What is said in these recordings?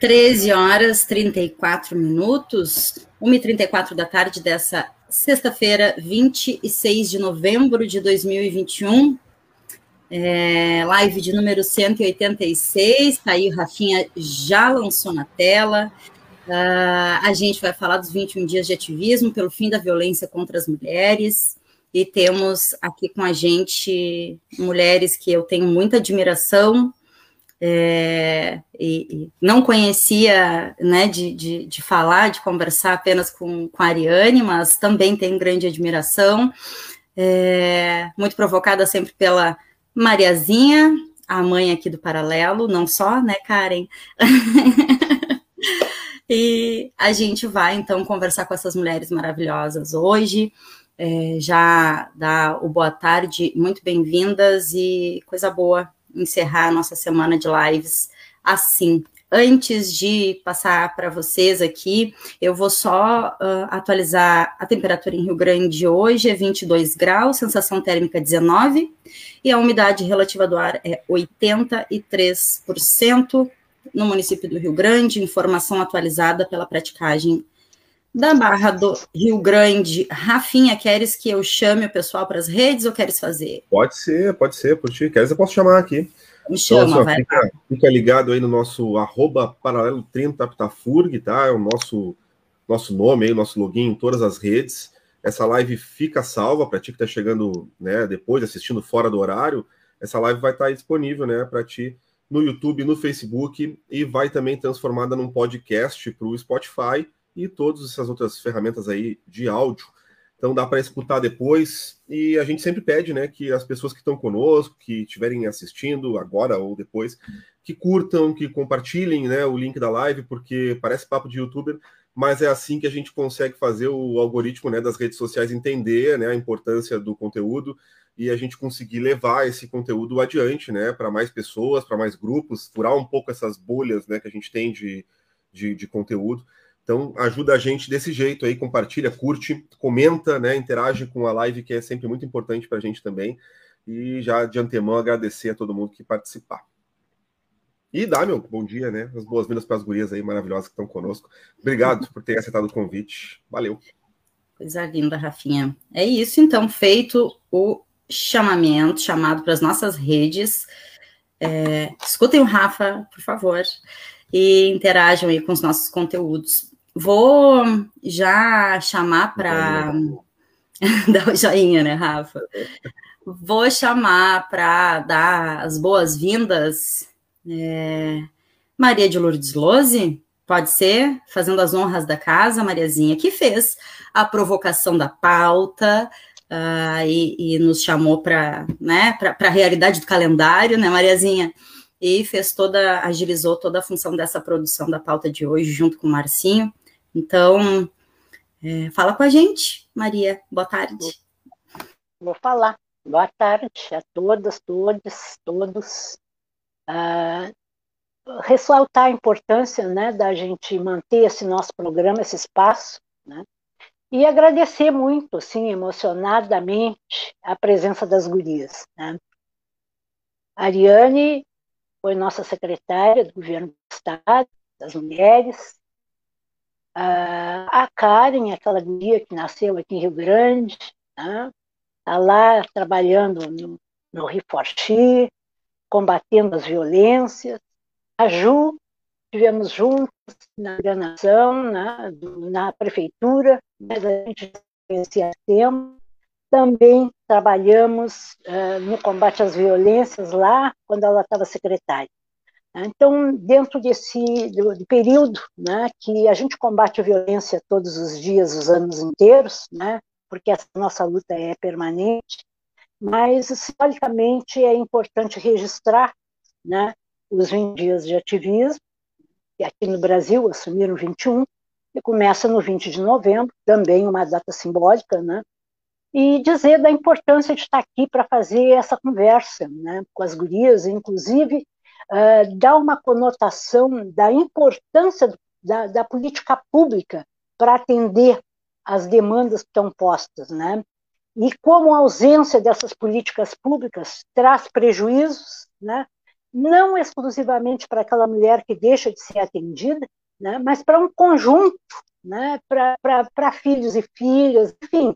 13 horas 34 minutos, 1h34 da tarde dessa sexta-feira, 26 de novembro de 2021. É, live de número 186, tá aí o Rafinha já lançou na tela. Uh, a gente vai falar dos 21 dias de ativismo pelo fim da violência contra as mulheres. E temos aqui com a gente mulheres que eu tenho muita admiração, é, e, e, não conhecia né, de, de, de, falar, de conversar apenas com, com a Ariane, mas também tenho grande admiração, é, muito provocada sempre pela Mariazinha, a mãe aqui do Paralelo, não só, né, Karen? e a gente vai, então, conversar com essas mulheres maravilhosas hoje, é, já dá o boa tarde, muito bem-vindas e coisa boa encerrar a nossa semana de lives assim. Antes de passar para vocês aqui, eu vou só uh, atualizar a temperatura em Rio Grande hoje é 22 graus, sensação térmica 19 e a umidade relativa do ar é 83% no município do Rio Grande. Informação atualizada pela praticagem da Barra do Rio Grande. Rafinha, queres que eu chame o pessoal para as redes ou queres fazer? Pode ser, pode ser, por ti. Queres, eu posso chamar aqui. Me chama, então, assim, fica, fica, ligado aí no nosso arroba paralelo 30 Aptafurg, tá? É o nosso, nosso nome aí, nosso login em todas as redes. Essa live fica salva para ti que está chegando né, depois, assistindo fora do horário. Essa live vai estar tá disponível né, para ti no YouTube, no Facebook e vai também transformada num podcast para o Spotify e todas essas outras ferramentas aí de áudio. Então dá para escutar depois e a gente sempre pede, né, que as pessoas que estão conosco, que estiverem assistindo agora ou depois, que curtam, que compartilhem, né, o link da live, porque parece papo de youtuber, mas é assim que a gente consegue fazer o algoritmo, né, das redes sociais entender, né, a importância do conteúdo e a gente conseguir levar esse conteúdo adiante, né, para mais pessoas, para mais grupos, furar um pouco essas bolhas, né, que a gente tem de, de, de conteúdo. Então, ajuda a gente desse jeito aí, compartilha, curte, comenta, né, interage com a live, que é sempre muito importante para a gente também. E já de antemão agradecer a todo mundo que participar. E dá, meu, bom dia, né? As boas-vindas para as gurias aí maravilhosas que estão conosco. Obrigado por ter aceitado o convite. Valeu. Coisa linda, Rafinha. É isso, então, feito o chamamento, chamado para as nossas redes. É, escutem o Rafa, por favor, e interajam aí com os nossos conteúdos. Vou já chamar para. dar o joinha, né, Rafa? Vou chamar para dar as boas-vindas é... Maria de Lourdes Lose, pode ser, fazendo as honras da casa, Mariazinha, que fez a provocação da pauta uh, e, e, nos chamou para né, a realidade do calendário, né, Mariazinha? E fez toda, agilizou toda a função dessa produção da pauta de hoje, junto com o Marcinho. Então, é, fala com a gente, Maria. Boa tarde. Vou falar. Boa tarde a todas, todos, todos. Ah, ressaltar a importância né, da gente manter esse nosso programa, esse espaço, né, e agradecer muito, assim, emocionadamente, a presença das gurias. Né. A Ariane foi nossa secretária do governo do Estado, das mulheres, a Karen, aquela guia que nasceu aqui em Rio Grande, está né? lá trabalhando no, no Riforchi, combatendo as violências. A Ju, estivemos juntos na ordenação, né, na prefeitura, mas a gente conhecia tempo. Também trabalhamos uh, no combate às violências lá, quando ela estava secretária. Então, dentro desse do, do período né, que a gente combate a violência todos os dias, os anos inteiros, né, porque essa nossa luta é permanente, mas simbolicamente é importante registrar né, os 20 dias de ativismo, que aqui no Brasil assumiram 21, e começa no 20 de novembro, também uma data simbólica, né, e dizer da importância de estar aqui para fazer essa conversa né, com as gurias, inclusive uh, dá uma conotação da importância da, da política pública para atender as demandas que estão postas, né? E como a ausência dessas políticas públicas traz prejuízos, né? não exclusivamente para aquela mulher que deixa de ser atendida, né, mas para um conjunto, né, para filhos e filhas, enfim.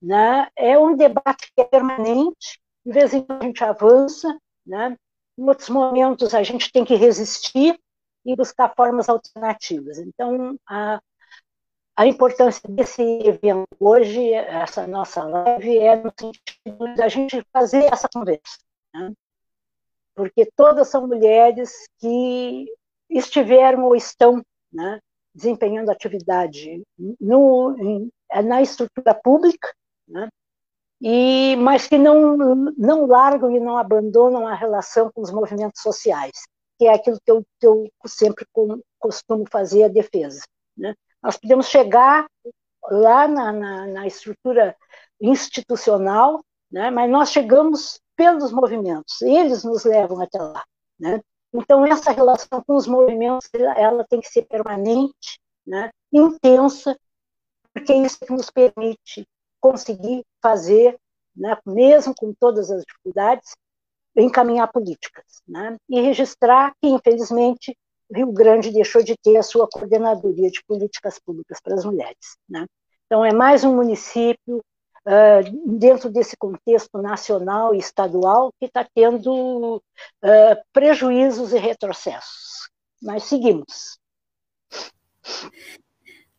Né, é um debate que é permanente, de vez em quando a gente avança, né, em outros momentos a gente tem que resistir e buscar formas alternativas. Então, a, a importância desse evento hoje, essa nossa live, é no sentido da gente fazer essa conversa. Né? Porque todas são mulheres que estiveram ou estão né, desempenhando atividade no, em, na estrutura pública, né, e, mas que não, não largam e não abandonam a relação com os movimentos sociais, que é aquilo que eu, que eu sempre costumo fazer a defesa. Né? Nós podemos chegar lá na, na, na estrutura institucional, né? mas nós chegamos pelos movimentos, eles nos levam até lá. Né? Então, essa relação com os movimentos, ela tem que ser permanente, né? intensa, porque é isso que nos permite conseguir fazer, né? mesmo com todas as dificuldades, encaminhar políticas. Né? E registrar que, infelizmente, Rio Grande deixou de ter a sua coordenadoria de políticas públicas para as mulheres. Né? Então, é mais um município uh, dentro desse contexto nacional e estadual que está tendo uh, prejuízos e retrocessos. Mas seguimos.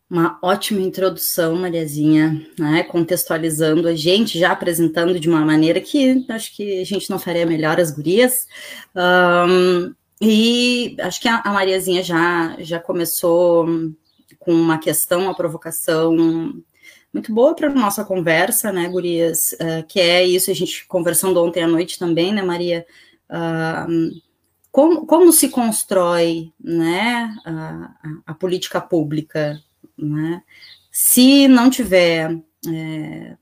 Uma ótima introdução, Mariazinha, né? contextualizando a gente, já apresentando de uma maneira que acho que a gente não faria melhor as gurias. Um, e acho que a, Mariazinha já, já começou com uma questão, uma provocação muito boa para nossa conversa, né, Gurias? Uh, que é isso, a gente conversando ontem à noite também, né, Maria? Uh, como, como se constrói né, a, a política pública né? Se não tiver é,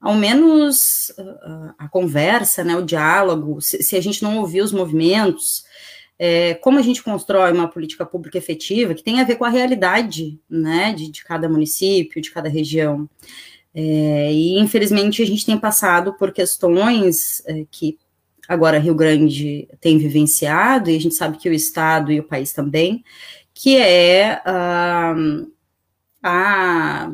ao menos a, a, conversa, né, o diálogo, se, se, a gente não ouvir os movimentos, é, como a gente constrói uma política pública efetiva que tem a ver com a realidade né, de, de cada município, de cada região. É, e infelizmente a gente tem passado por questões é, que agora Rio Grande tem vivenciado, e a gente sabe que o Estado e o país também, que é uh, a,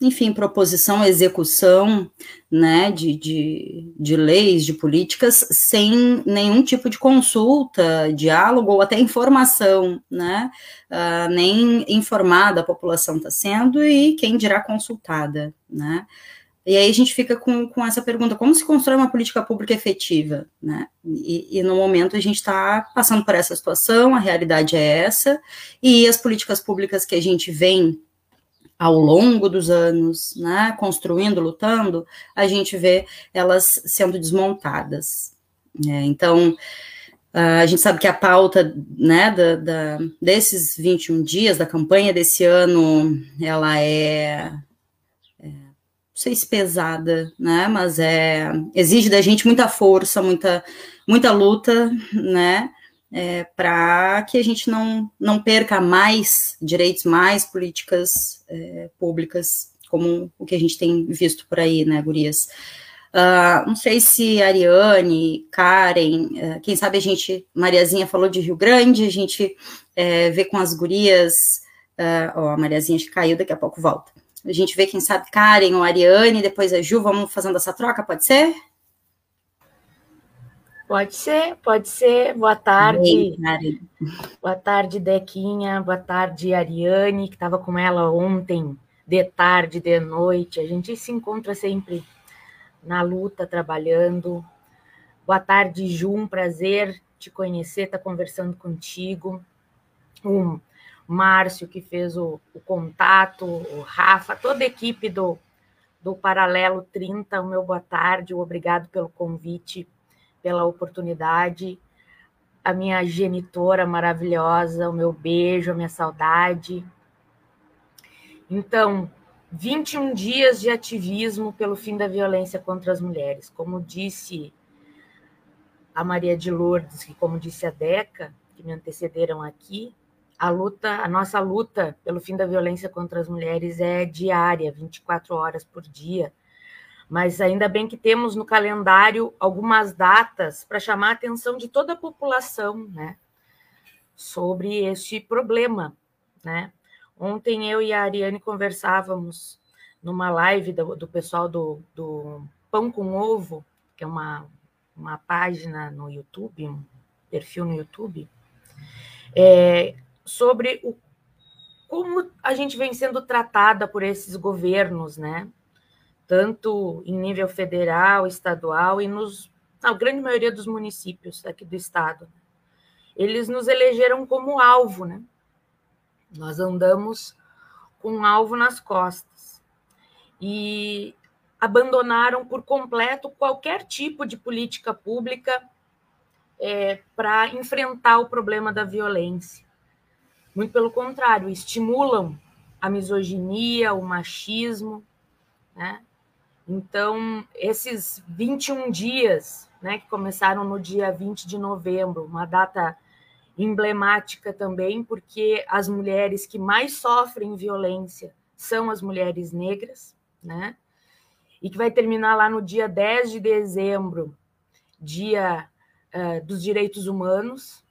enfim, proposição, execução, né, de, de, de leis, de políticas, sem nenhum tipo de consulta, diálogo ou até informação, né, uh, nem informada a população está sendo e quem dirá consultada, né. E aí a gente fica com, com essa pergunta, como se constrói uma política pública efetiva, né? E, e no momento a gente está passando por essa situação, a realidade é essa, e as políticas públicas que a gente vem ao longo dos anos, né, construindo, lutando, a gente vê elas sendo desmontadas. É, então, a gente sabe que a pauta né, da, da, desses 21 dias, da campanha desse ano, ela é, é não sei se pesada, né, mas é, exige da gente muita força, muita, muita luta, né, é, para que a gente não, não perca mais direitos, mais políticas é, públicas, como o que a gente tem visto por aí, né, Gurias? Uh, não sei se Ariane, Karen, uh, quem sabe a gente, Mariazinha falou de Rio Grande, a gente uh, vê com as gurias, ó, a Mariazinha caiu, daqui a pouco volta. A gente vê, quem sabe, Karen ou Ariane, depois a Ju, vamos fazendo essa troca, pode ser? Pode ser, pode ser. Boa tarde. Bem, boa tarde, Dequinha. Boa tarde, Ariane, que estava com ela ontem, de tarde, de noite. A gente se encontra sempre na luta, trabalhando. Boa tarde, Ju. Um prazer te conhecer, estar tá conversando contigo. O Márcio, que fez o, o contato, o Rafa, toda a equipe do, do Paralelo 30. O meu boa tarde, obrigado pelo convite pela oportunidade, a minha genitora maravilhosa, o meu beijo, a minha saudade. Então, 21 dias de ativismo pelo fim da violência contra as mulheres. Como disse a Maria de Lourdes, e como disse a Deca, que me antecederam aqui, a luta, a nossa luta pelo fim da violência contra as mulheres é diária, 24 horas por dia, Mas ainda bem que temos no calendário algumas datas para chamar a atenção de toda a população, né? Sobre este problema, né? Ontem eu e a Ariane conversávamos numa live do, do pessoal do, do Pão com Ovo, que é uma, uma página no YouTube, um perfil no YouTube, é, sobre o, como a gente vem sendo tratada por esses governos, né? Tanto em nível federal, estadual e nos, na grande maioria dos municípios aqui do estado. Eles nos elegeram como alvo, né? Nós andamos com um alvo nas costas. E abandonaram por completo qualquer tipo de política pública é, para enfrentar o problema da violência. Muito pelo contrário, estimulam a misoginia, o machismo. Né? Então, esses 21 dias, né, que começaram no dia 20 de novembro, uma data emblemática também, porque as mulheres que mais sofrem violência são as mulheres negras, né? E que vai terminar lá no dia 10 de dezembro, dia uh, dos direitos humanos.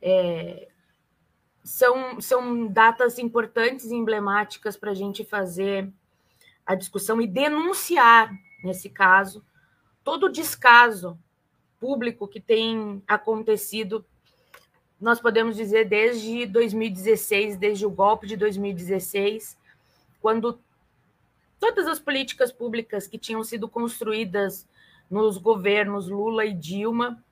É, são, são datas importantes e emblemáticas para a gente fazer a discussão e denunciar, nesse caso, todo o descaso público que tem acontecido, nós podemos dizer, desde 2016, desde o golpe de 2016, quando todas as políticas públicas que tinham sido construídas nos governos Lula e Dilma,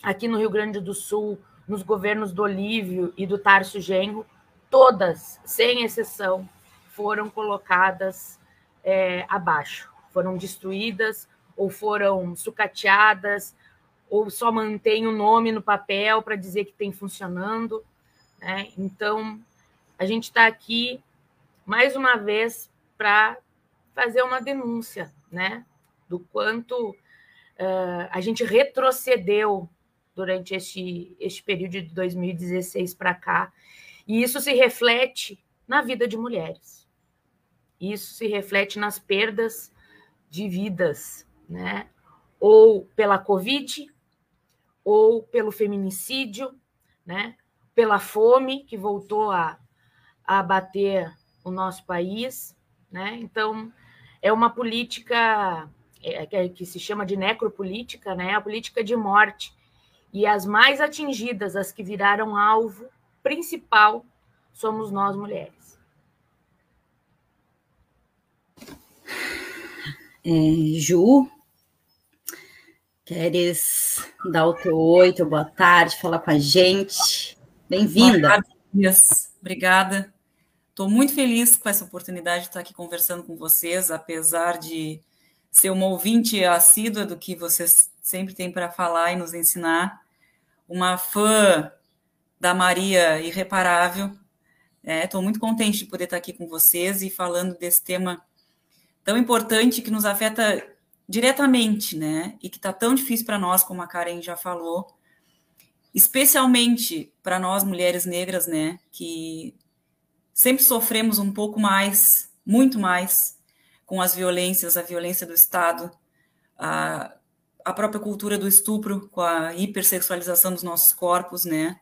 aqui no Rio Grande do Sul, nos governos do Olívio e do Tarso Genro, todas, sem exceção, foram colocadas é, abaixo, foram destruídas ou foram sucateadas, ou só mantém o nome no papel para dizer que tem funcionando. Né? Então, a gente está aqui mais uma vez para fazer uma denúncia né? do quanto uh, a gente retrocedeu durante este, este período de 2016 para cá. E isso se reflete na vida de mulheres. Isso se reflete nas perdas de vidas, né? Ou pela Covid, ou pelo feminicídio, né? Pela fome que voltou a, a abater o nosso país, né? Então, é uma política é, que, que se chama de necropolítica, né? A política de morte e as mais atingidas, as que viraram alvo principal, somos nós mulheres. É, Ju, queres dar o teu oi, teu boa tarde, falar com a gente? Bem-vinda. Obrigada. Estou muito feliz com essa oportunidade de estar aqui conversando com vocês, apesar de ser uma ouvinte assídua do que vocês sempre têm para falar e nos ensinar uma fã da Maria irreparável. Estou é, muito contente de poder estar aqui com vocês e falando desse tema tão importante que nos afeta diretamente, né? E que está tão difícil para nós, como a Karen já falou, especialmente para nós mulheres negras, né? Que sempre sofremos um pouco mais, muito mais, com as violências, a violência do Estado, a, a própria cultura do estupro, com a hipersexualização dos nossos corpos, né?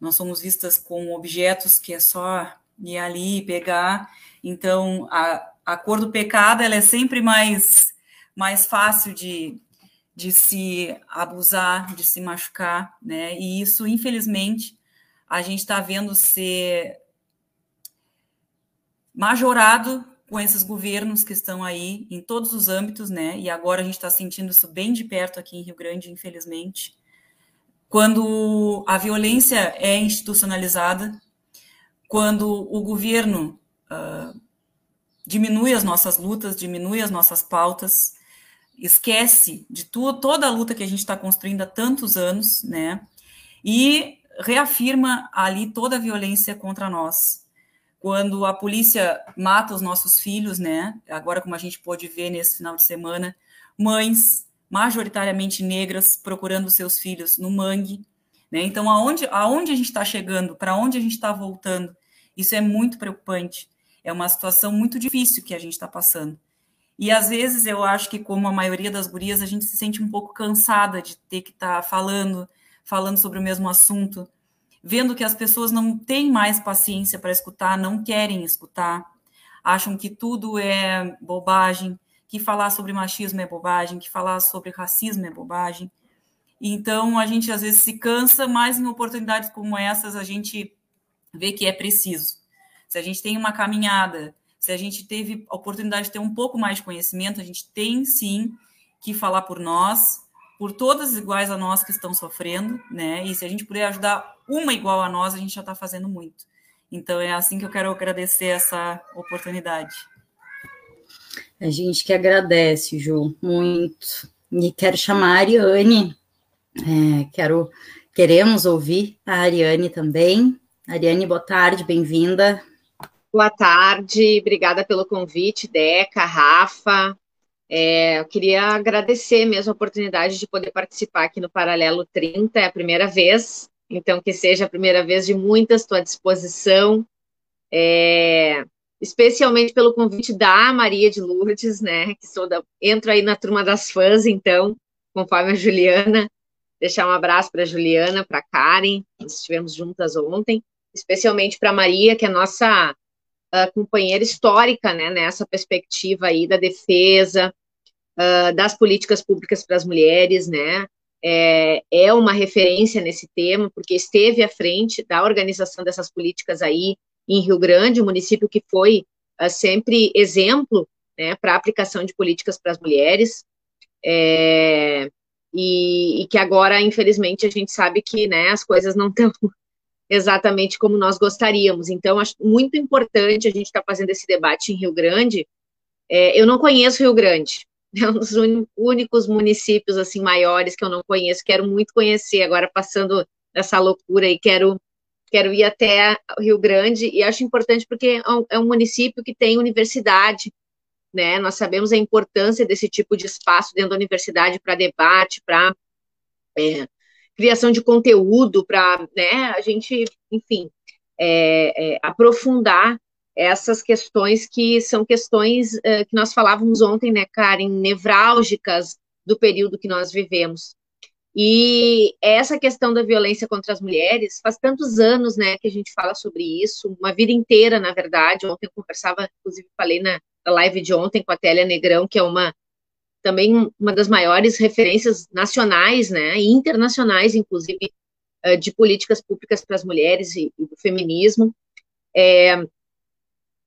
Nós somos vistas como objetos que é só ir ali pegar. Então, a, a cor do pecado ela é sempre mais, mais fácil de, de se abusar, de se machucar, né? E isso, infelizmente, a gente está vendo ser majorado com esses governos que estão aí em todos os âmbitos, né? E agora a gente está sentindo isso bem de perto aqui em Rio Grande, infelizmente. Quando a violência é institucionalizada, quando o governo uh, diminui as nossas lutas, diminui as nossas pautas, esquece de tu, toda a luta que a gente está construindo há tantos anos, né? E reafirma ali toda a violência contra nós quando a polícia mata os nossos filhos, né? Agora, como a gente pôde ver nesse final de semana, mães majoritariamente negras procurando seus filhos no mangue, né? Então, aonde, aonde a gente está chegando, para onde a gente está voltando, isso é muito preocupante. É uma situação muito difícil que a gente está passando. E às vezes eu acho que, como a maioria das gurias, a gente se sente um pouco cansada de ter que estar tá falando, falando sobre o mesmo assunto, vendo que as pessoas não têm mais paciência para escutar, não querem escutar, acham que tudo é bobagem, que falar sobre machismo é bobagem, que falar sobre racismo é bobagem. Então a gente às vezes se cansa, mas em oportunidades como essas a gente vê que é preciso. Se a gente tem uma caminhada se a gente teve a oportunidade de ter um pouco mais de conhecimento, a gente tem sim que falar por nós, por todas iguais a nós que estão sofrendo, né? E se a gente puder ajudar uma igual a nós, a gente já está fazendo muito. Então é assim que eu quero agradecer essa oportunidade. A gente que agradece, Ju, muito. E quero chamar a Ariane. É, quero, queremos ouvir a Ariane também. Ariane, boa tarde, bem-vinda. Boa tarde, obrigada pelo convite, Deca, Rafa. É, eu queria agradecer mesmo a oportunidade de poder participar aqui no Paralelo 30, é a primeira vez, então que seja a primeira vez de muitas, estou à disposição, é, especialmente pelo convite da Maria de Lourdes, né, que sou da, entro aí na turma das fãs, então, conforme a Juliana, deixar um abraço para a Juliana, para a Karen, nós estivemos juntas ontem, especialmente para a Maria, que é nossa uh, companheira histórica, né, nessa perspectiva aí da defesa uh, das políticas públicas para as mulheres, né, é, é uma referência nesse tema, porque esteve à frente da organização dessas políticas aí em Rio Grande, um município que foi uh, sempre exemplo, né, para a aplicação de políticas para as mulheres, é, e, e, que agora, infelizmente, a gente sabe que né, as coisas não estão exatamente como nós gostaríamos. Então, acho muito importante a gente estar tá fazendo esse debate em Rio Grande. É, eu não conheço Rio Grande, é um dos únicos municípios assim maiores que eu não conheço. Quero muito conhecer. Agora, passando essa loucura e quero quero ir até Rio Grande e acho importante porque é um é município que tem universidade, né? Nós sabemos a importância desse tipo de espaço dentro da universidade para debate, para é, criação de conteúdo para né, a gente, enfim, é, é, aprofundar essas questões que são questões uh, que nós falávamos ontem, né, Karen, nevrálgicas do período que nós vivemos. E essa questão da violência contra as mulheres, faz tantos anos, né, que a gente fala sobre isso, uma vida inteira, na verdade. Ontem eu conversava, inclusive falei na live de ontem com a Télia Negrão, que é uma também uma das maiores referências nacionais, né, e internacionais, inclusive, eh, de políticas públicas para as mulheres e, e do feminismo, é,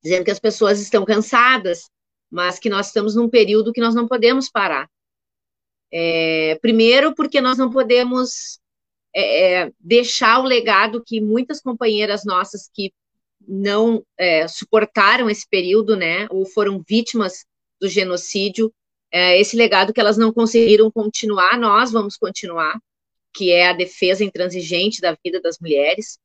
dizendo que as pessoas estão cansadas, mas que nós estamos num período que nós não podemos parar. É, primeiro, porque nós não podemos é, deixar o legado que muitas companheiras nossas que não suportaram esse período, né, ou foram vítimas do genocídio, é, esse legado que elas não conseguiram continuar, nós vamos continuar, que é a defesa intransigente da vida das mulheres,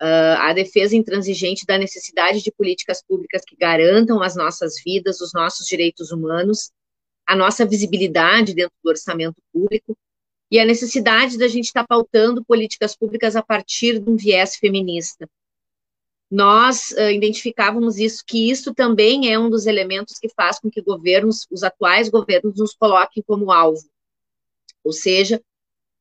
uh, a defesa intransigente da necessidade de políticas públicas que garantam as nossas vidas, os nossos direitos humanos, a nossa visibilidade dentro do orçamento público e a necessidade da gente estar tá pautando políticas públicas a partir de um viés feminista nós uh, identificávamos isso, que isso também é um dos elementos que faz com que governos, os atuais governos, nos coloquem como alvo. Ou seja,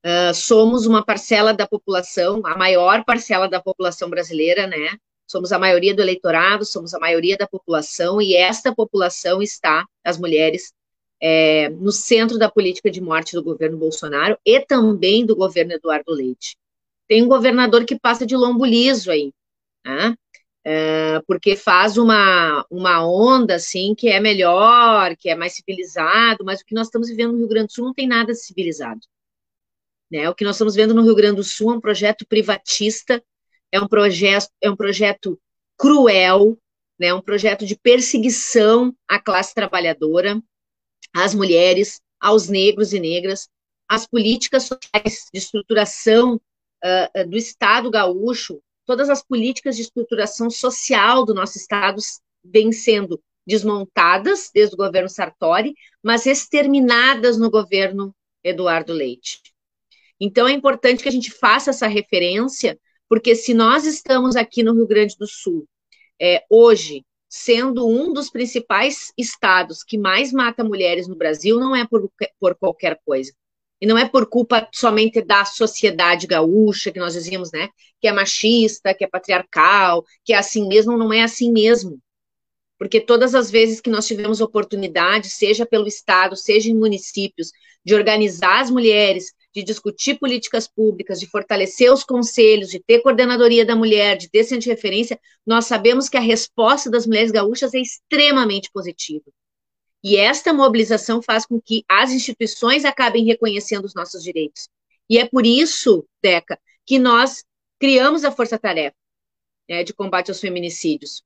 uh, somos uma parcela da população, a maior parcela da população brasileira, né? Somos a maioria do eleitorado, somos a maioria da população, e esta população está, as mulheres, é, no centro da política de morte do governo Bolsonaro e também do governo Eduardo Leite. Tem um governador que passa de lombo liso aí, né? É, porque faz uma, uma onda assim que é melhor, que é mais civilizado, mas o que nós estamos vivendo no Rio Grande do Sul não tem nada civilizado. Né? O que nós estamos vendo no Rio Grande do Sul é um projeto privatista, é um projeto, é um projeto cruel, né? um projeto de perseguição à classe trabalhadora, às mulheres, aos negros e negras, às políticas sociais de estruturação uh, do Estado gaúcho, todas as políticas de estruturação social do nosso Estado vêm sendo desmontadas desde o governo Sartori, mas exterminadas no governo Eduardo Leite. Então é importante que a gente faça essa referência, porque se nós estamos aqui no Rio Grande do Sul, é, hoje, sendo um dos principais estados que mais mata mulheres no Brasil, não é por, por qualquer coisa. E não é por culpa somente da sociedade gaúcha, que nós dizíamos, né? Que é machista, que é patriarcal, que é assim mesmo, não é assim mesmo. Porque todas as vezes que nós tivemos oportunidade, seja pelo Estado, seja em municípios, de organizar as mulheres, de discutir políticas públicas, de fortalecer os conselhos, de ter coordenadoria da mulher, de ter centro de referência, nós sabemos que a resposta das mulheres gaúchas é extremamente positiva. E esta mobilização faz com que as instituições acabem reconhecendo os nossos direitos. E é por isso, Deca, que nós criamos a Força Tarefa né, de combate aos feminicídios,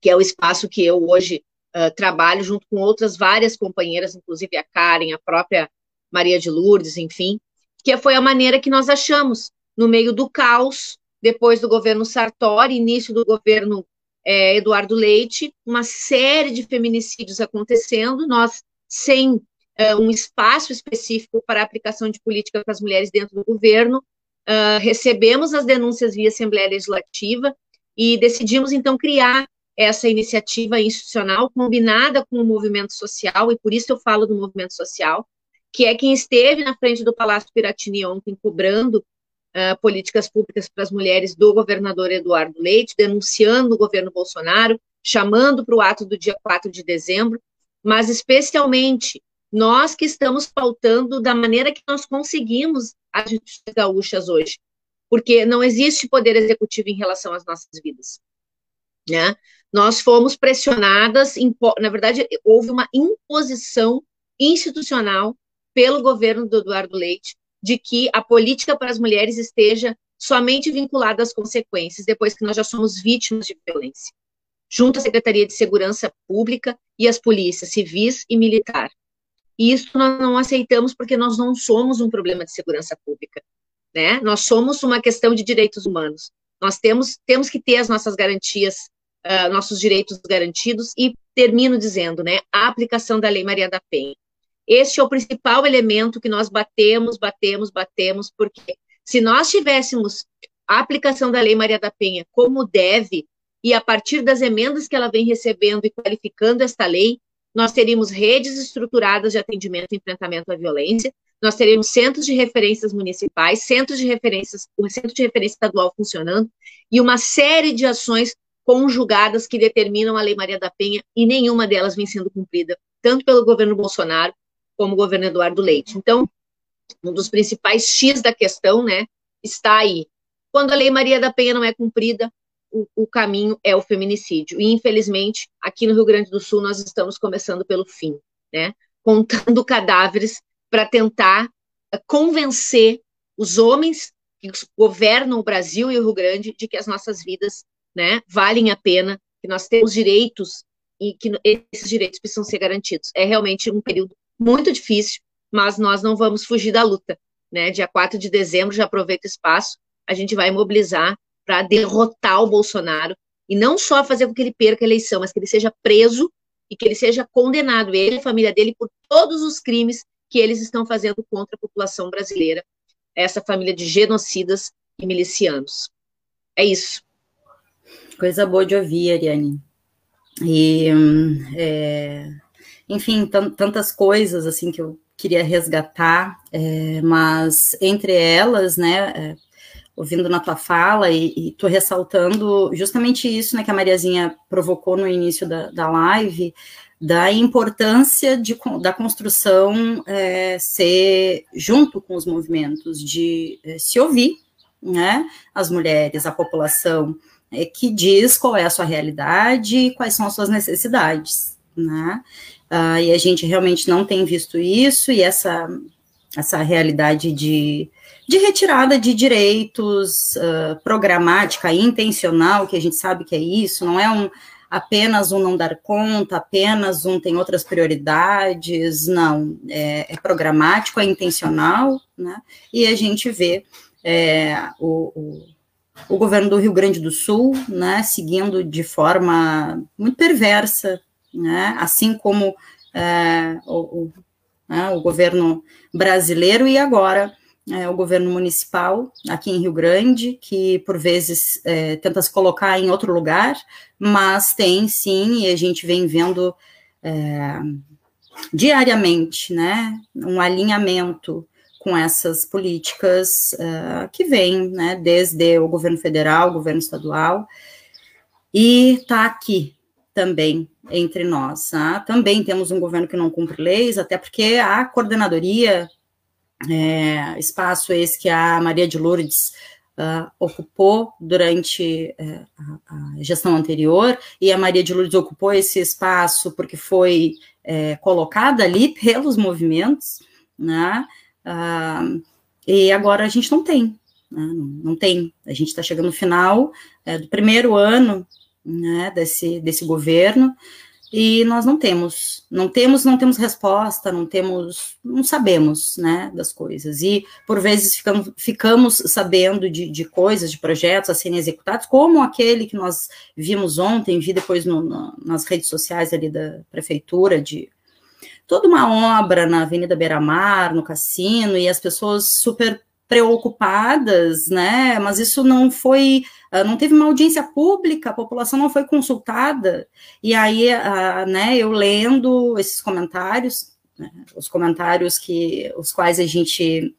que é o espaço que eu hoje uh, trabalho junto com outras várias companheiras, inclusive a Karen, a própria Maria de Lourdes, enfim, que foi a maneira que nós achamos, no meio do caos, depois do governo Sartori, início do governo é, Eduardo Leite, uma série de feminicídios acontecendo, nós sem é, um espaço específico para a aplicação de política para as mulheres dentro do governo, uh, recebemos as denúncias via Assembleia Legislativa e decidimos então criar essa iniciativa institucional combinada com o movimento social, e por isso eu falo do movimento social, que é quem esteve na frente do Palácio Piratini ontem cobrando uh, políticas públicas para as mulheres do governador Eduardo Leite, denunciando o governo Bolsonaro, chamando para o ato do dia 4 de dezembro, mas especialmente nós que estamos pautando da maneira que nós conseguimos as justiças gaúchas hoje, porque não existe poder executivo em relação às nossas vidas, né? Nós fomos pressionadas, na verdade, houve uma imposição institucional pelo governo do Eduardo Leite de que a política para as mulheres esteja somente vinculada às consequências depois que nós já somos vítimas de violência, junto à Secretaria de Segurança Pública e às polícias civis e militar. E isso nós não aceitamos porque nós não somos um problema de segurança pública, né? Nós somos uma questão de direitos humanos. Nós temos temos que ter as nossas garantias, uh, nossos direitos garantidos e termino dizendo, né, a aplicação da Lei Maria da Penha. Este é o principal elemento que nós batemos, batemos, batemos, porque se nós tivéssemos a aplicação da Lei Maria da Penha como deve, e a partir das emendas que ela vem recebendo e qualificando esta lei, nós teríamos redes estruturadas de atendimento e enfrentamento à violência, nós teríamos centros de referências municipais, centros de referências, o centro de referência estadual funcionando, e uma série de ações conjugadas que determinam a Lei Maria da Penha, e nenhuma delas vem sendo cumprida, tanto pelo governo Bolsonaro como o governo Eduardo Leite. Então, um dos principais X da questão, né, está aí. Quando a Lei Maria da Penha não é cumprida, o, o, caminho é o feminicídio. E, infelizmente, aqui no Rio Grande do Sul, nós estamos começando pelo fim, né? Contando cadáveres para tentar eh, convencer os homens que governam o Brasil e o Rio Grande de que as nossas vidas, né, valem a pena, que nós temos direitos e que esses direitos precisam ser garantidos. É realmente um período muito difícil, mas nós não vamos fugir da luta. Né? Dia 4 de dezembro, já aproveita o espaço, a gente vai mobilizar para derrotar o Bolsonaro e não só fazer com que ele perca a eleição, mas que ele seja preso e que ele seja condenado, ele e a família dele, por todos os crimes que eles estão fazendo contra a população brasileira, essa família de genocidas e milicianos. É isso. Coisa boa de ouvir, Ariane. E hum, é, enfim, tantas coisas assim que eu queria resgatar, é, mas entre elas, né, é, ouvindo na tua fala e, e tô ressaltando justamente isso, né, que a Mariazinha provocou no início da, da live, da importância de, da construção é, ser junto com os movimentos, de é, se ouvir, né, as mulheres, a população, é, que diz qual é a sua realidade e quais são as suas necessidades, né, uh, e a gente realmente não tem visto isso, e essa, essa realidade de, de retirada de direitos uh, programática, intencional, que a gente sabe que é isso, não é um apenas um não dar conta, apenas um tem outras prioridades, não, é, é programático, é intencional, né, e a gente vê é, o, o, o, governo do Rio Grande do Sul, né, seguindo de forma muito perversa né, assim como é, o, o, né, o, governo brasileiro, e agora é, o governo municipal aqui em Rio Grande, que por vezes é, tenta se colocar em outro lugar, mas tem sim, e a gente vem vendo é, diariamente, né, um alinhamento com essas políticas uh, que vêm, né, desde o governo federal, governo estadual, e está aqui também entre nós. Tá? Também temos um governo que não cumpre leis, até porque a coordenadoria, é, espaço esse que a Maria de Lourdes uh, ocupou durante uh, a, gestão anterior, e a Maria de Lourdes ocupou esse espaço porque foi é, colocada ali pelos movimentos, né? Uh, e agora a gente não tem, né? não, tem. A gente está chegando no final é, do primeiro ano né, desse, desse governo, e nós não temos, não temos, não temos resposta, não temos, não sabemos, né, das coisas, e por vezes ficamos, ficamos sabendo de, de coisas, de projetos a serem executados, como aquele que nós vimos ontem, vi depois no, no, nas redes sociais ali da prefeitura, de toda uma obra na Avenida Beira Mar, no cassino, e as pessoas super preocupadas, né? Mas isso não foi, ah, não teve uma audiência pública, a população não foi consultada. E aí, ah, né? Eu lendo esses comentários, né, os comentários que, os quais a gente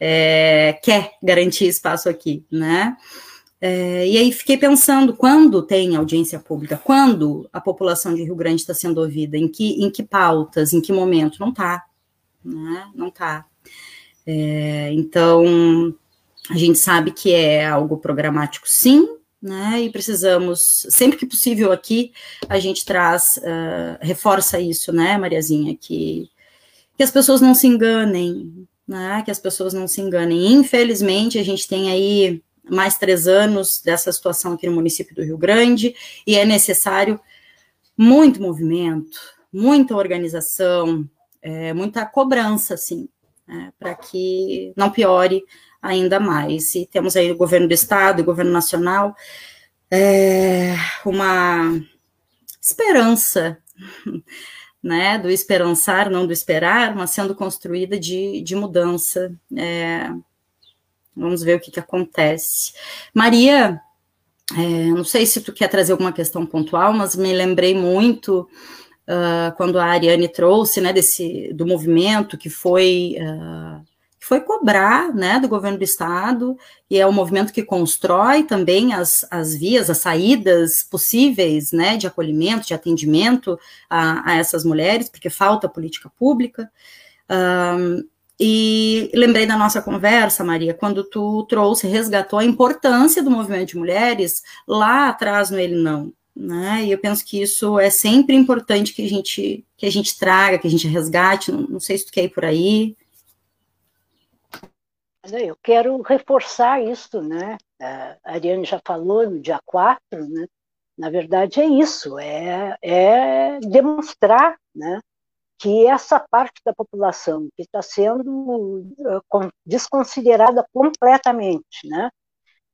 é, quer garantir espaço aqui, né? É, e aí fiquei pensando, quando tem audiência pública, quando a população de Rio Grande está sendo ouvida, em que, em que pautas, em que momento? Não está, né? Não está. É, então, a gente sabe que é algo programático, sim, né? E precisamos, sempre que possível aqui, a gente traz, uh, reforça isso, né, Mariazinha, que, que as pessoas não se enganem, né? Que as pessoas não se enganem. Infelizmente, a gente tem aí mais três anos dessa situação aqui no município do Rio Grande e é necessário muito movimento, muita organização, é, muita cobrança, assim, né, para que não piore ainda mais. E temos aí o governo do estado e o governo nacional é, uma esperança, né, do esperançar, não do esperar, mas sendo construída de, de mudança. É, vamos ver o que, que acontece. Maria, é, não sei se tu quer trazer alguma questão pontual, mas me lembrei muito uh, quando a Ariane trouxe, né, desse, do movimento que foi, uh, que foi cobrar, né, do governo do estado, e é o movimento que constrói também as, as vias, as saídas possíveis, né, de acolhimento, de atendimento a, a essas mulheres, porque falta política pública, uh, e lembrei da nossa conversa, Maria, quando tu trouxe, resgatou a importância do movimento de mulheres lá atrás no Ele Não, né? E eu penso que isso é sempre importante que a gente que a gente traga, que a gente resgate. Não, não sei se tu quer ir por aí. Eu quero reforçar isso, né? A Ariane já falou no dia 4, né? Na verdade é isso, é, é demonstrar, né? Que essa parte da população que está sendo uh, desconsiderada completamente, né?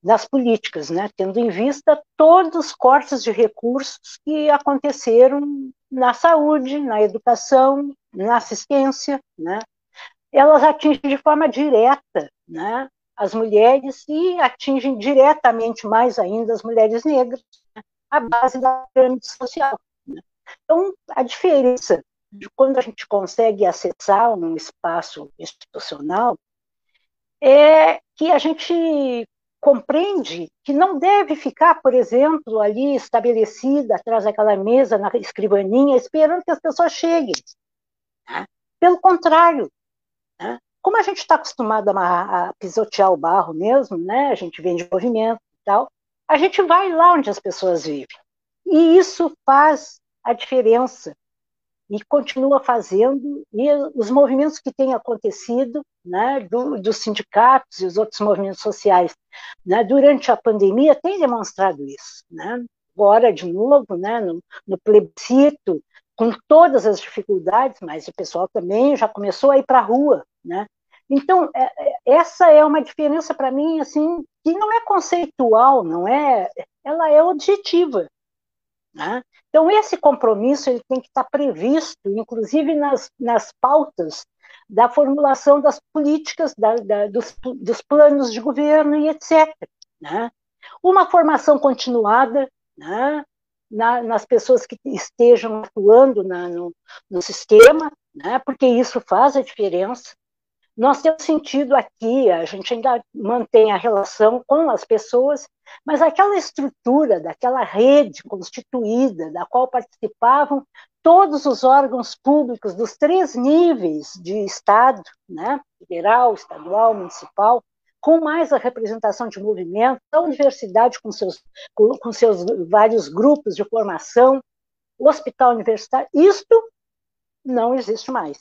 Nas políticas, né, tendo em vista todos os cortes de recursos que aconteceram na saúde, na educação, na assistência, né, elas atingem de forma direta né, as mulheres e atingem diretamente mais ainda as mulheres negras, né, a base da pirâmide social. Né. Então, a diferença de quando a gente consegue acessar um espaço institucional é que a gente compreende que não deve ficar, por exemplo, ali estabelecida atrás daquela mesa na escrivaninha, esperando que as pessoas cheguem. Né? Pelo contrário, né? como a gente está acostumado a, a, pisotear o barro mesmo, né? a gente vem de movimento e tal, a gente vai lá onde as pessoas vivem. E isso faz a diferença e continua fazendo, e os movimentos que têm acontecido, né, do, dos sindicatos e os outros movimentos sociais, né, durante a pandemia, têm demonstrado isso. Né? Agora, de novo, né, no, no plebiscito, com todas as dificuldades, mas o pessoal também já começou a ir para a rua. Né? Então, é, é, essa é uma diferença para mim, assim, que não é conceitual, não é, ela é objetiva. Né? Então, esse compromisso ele tem que estar previsto, inclusive nas, nas pautas da formulação das políticas, da, da, dos, dos, planos de governo e etc. Né? Uma formação continuada né? Na, nas pessoas que estejam atuando na, no, no, sistema, né? porque isso faz a diferença. Nós temos sentido aqui, a gente ainda mantém a relação com as pessoas, mas aquela estrutura daquela rede constituída, da qual participavam todos os órgãos públicos dos três níveis de Estado, né, federal, estadual, municipal, com mais a representação de movimentos, a universidade com seus, com, com seus vários grupos de formação, o hospital universitário, isto não existe mais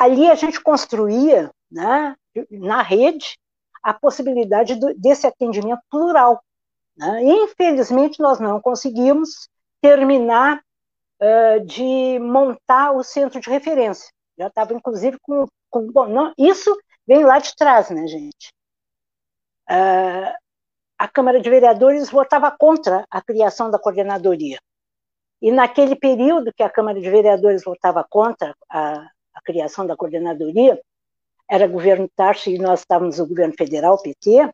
ali a gente construía, né, na rede, a possibilidade do, desse atendimento plural. Né? Infelizmente, nós não conseguimos terminar uh, de montar o centro de referência. Já estava, inclusive, com. com bom, não, isso vem lá de trás, né, gente? Uh, a Câmara de Vereadores votava contra a criação da coordenadoria. E naquele período que a Câmara de Vereadores votava contra a, a criação da coordenadoria, era governo Tarso e nós estávamos no governo federal, PT, uh,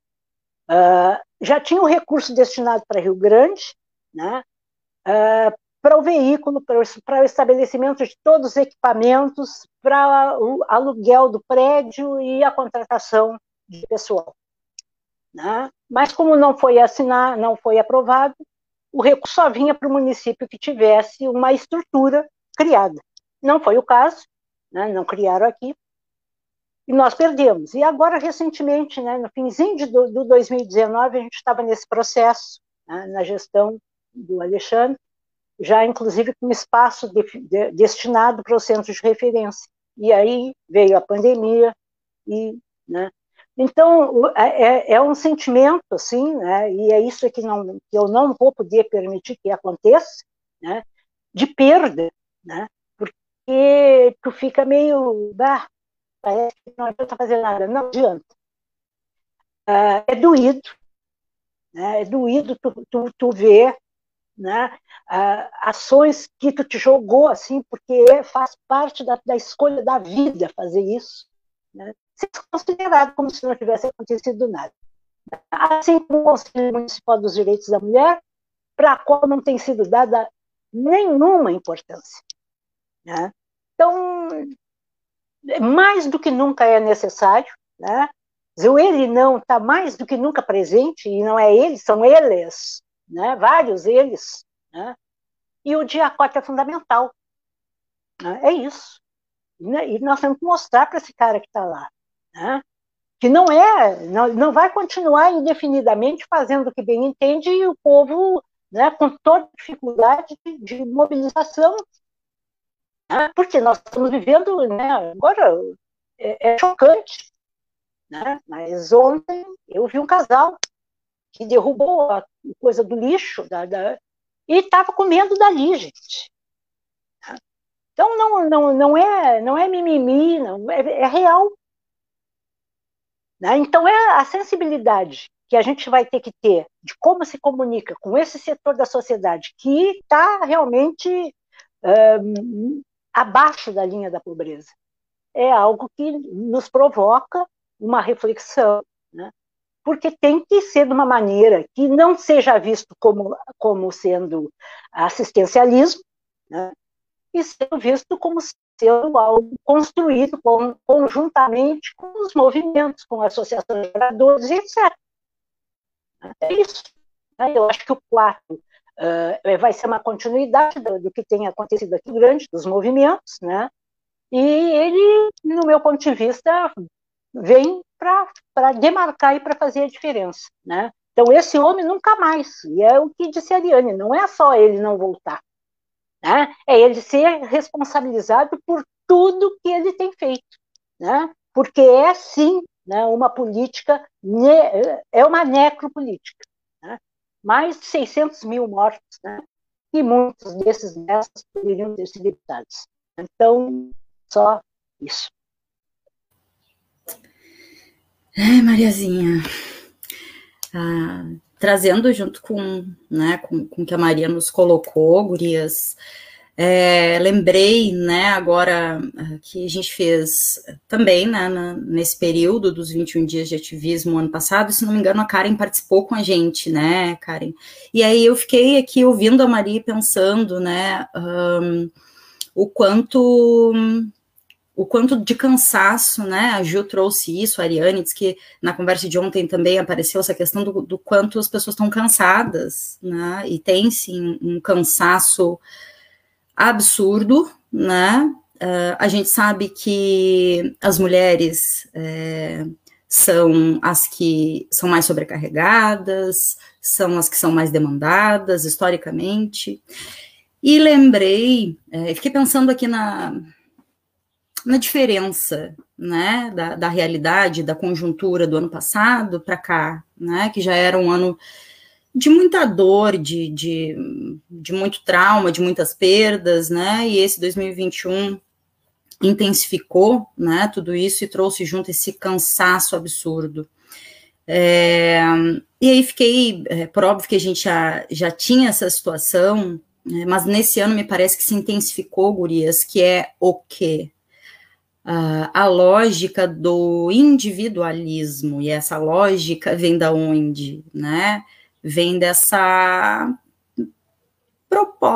ah, já tinha o recurso destinado para Rio Grande, né, uh, para o veículo, para o, para o estabelecimento de todos os equipamentos, para o aluguel do prédio e a contratação de pessoal. Né? Mas como não foi assinar, não foi aprovado, o recurso só vinha para o município que tivesse uma estrutura criada. Não foi o caso, né, não criaram aqui, e nós perdemos. E agora, recentemente, né, no finzinho de, do, do 2019, a gente estava nesse processo, né, na gestão do Alexandre, já inclusive com espaço de, de, destinado para o centro de referência. E aí veio a pandemia, e, né, então, é, é, é um sentimento, assim, né, e é isso que, não, que eu não vou poder permitir que aconteça, né, de perda, né, e tu fica meio, bah, parece que não adianta fazer nada. Não adianta. Uh, é doído, né? é doído tu, tu, tu ver né? Uh, ações que tu te jogou assim, porque faz parte da, da escolha da vida fazer isso, né? ser considerado como se não tivesse acontecido nada. Assim como o Conselho Municipal dos Direitos da Mulher, para a qual não tem sido dada nenhuma importância. Né? Então, mais do que nunca é necessário, né? O ele não está mais do que nunca presente, e não é ele, são eles, né? vários eles. Né? E o diacote é fundamental. Né? É isso. E nós temos que mostrar para esse cara que está lá. Né? Que não é, não, não vai continuar indefinidamente fazendo o que bem entende e o povo né, com toda dificuldade de, de mobilização né? porque nós estamos vivendo, né, agora é, é chocante, né? mas ontem eu vi um casal que derrubou a coisa do lixo da, da, e estava comendo dali, gente. Então não, não, não, é, não é mimimi, não, é, é real. Né? Então é a sensibilidade que a gente vai ter que ter de como se comunica com esse setor da sociedade que está realmente abaixo da linha da pobreza. É algo que nos provoca uma reflexão, né? porque tem que ser de uma maneira que não seja visto como, como sendo assistencialismo, né? e sendo visto como sendo algo construído com, conjuntamente com os movimentos, com associações de moradores, etc. É isso. Né? Eu acho que o quarto uh, vai ser uma continuidade do, do, que tem acontecido aqui grande, dos movimentos, né? E ele, no meu ponto de vista, vem para demarcar e para fazer a diferença, né? Então, esse homem nunca mais, e é o que disse a Ariane, não é só ele não voltar, né? é ele ser responsabilizado por tudo que ele tem feito, né? porque é sim né, uma política, é uma necropolítica mais de 600 mil mortos, né? e muitos desses dessas poderiam ter sido evitados. Então, só isso. Mariazinha, ah, trazendo junto com, né, com, com que a Maria nos colocou, Gurias, É, lembrei, né, agora que a gente fez também, né, na, nesse período dos 21 dias de ativismo ano passado, se não me engano, a Karen participou com a gente, né, Karen? E aí eu fiquei aqui ouvindo a Maria pensando, né, um, o quanto o quanto de cansaço, né? A Gil trouxe isso, a Ariane disse que na conversa de ontem também apareceu essa questão do, do quanto as pessoas estão cansadas, né? E tem sim um cansaço absurdo, né? Uh, a gente sabe que as mulheres é, são as que são mais sobrecarregadas, são as que são mais demandadas historicamente. E lembrei, é, fiquei pensando aqui na, na diferença né, da, da realidade, da conjuntura do ano passado para cá, né, que já era um ano de muita dor, de, de, de muito trauma, de muitas perdas, né, e esse 2021 intensificou né, tudo isso e trouxe junto esse cansaço absurdo. É, e aí fiquei, é, por óbvio que a gente já, já tinha essa situação, né, mas nesse ano me parece que se intensificou, Gurias, que é o quê? uh, a lógica do individualismo, e essa lógica vem da onde, né? Vem dessa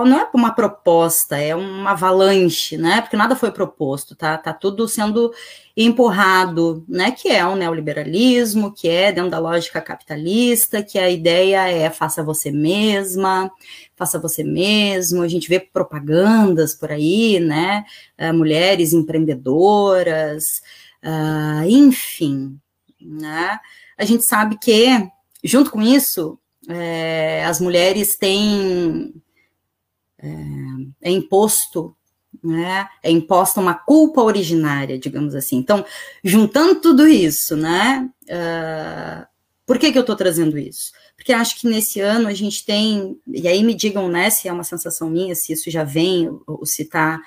não é uma proposta, é uma avalanche, né? Porque nada foi proposto, tá? Tá tudo sendo empurrado, né? Que é o neoliberalismo, que é dentro da lógica capitalista, que a ideia é faça você mesma, faça você mesmo. A gente vê propagandas por aí, né? Uh, mulheres empreendedoras, uh, enfim, né? A gente sabe que, junto com isso, é, as mulheres têm é, é imposto né, é imposta uma culpa originária, digamos assim. Então, juntando tudo isso, né, uh, por que, que eu estou trazendo isso? Porque acho que nesse ano a gente tem, e aí me digam, né, se é uma sensação minha, se isso já vem, ou se está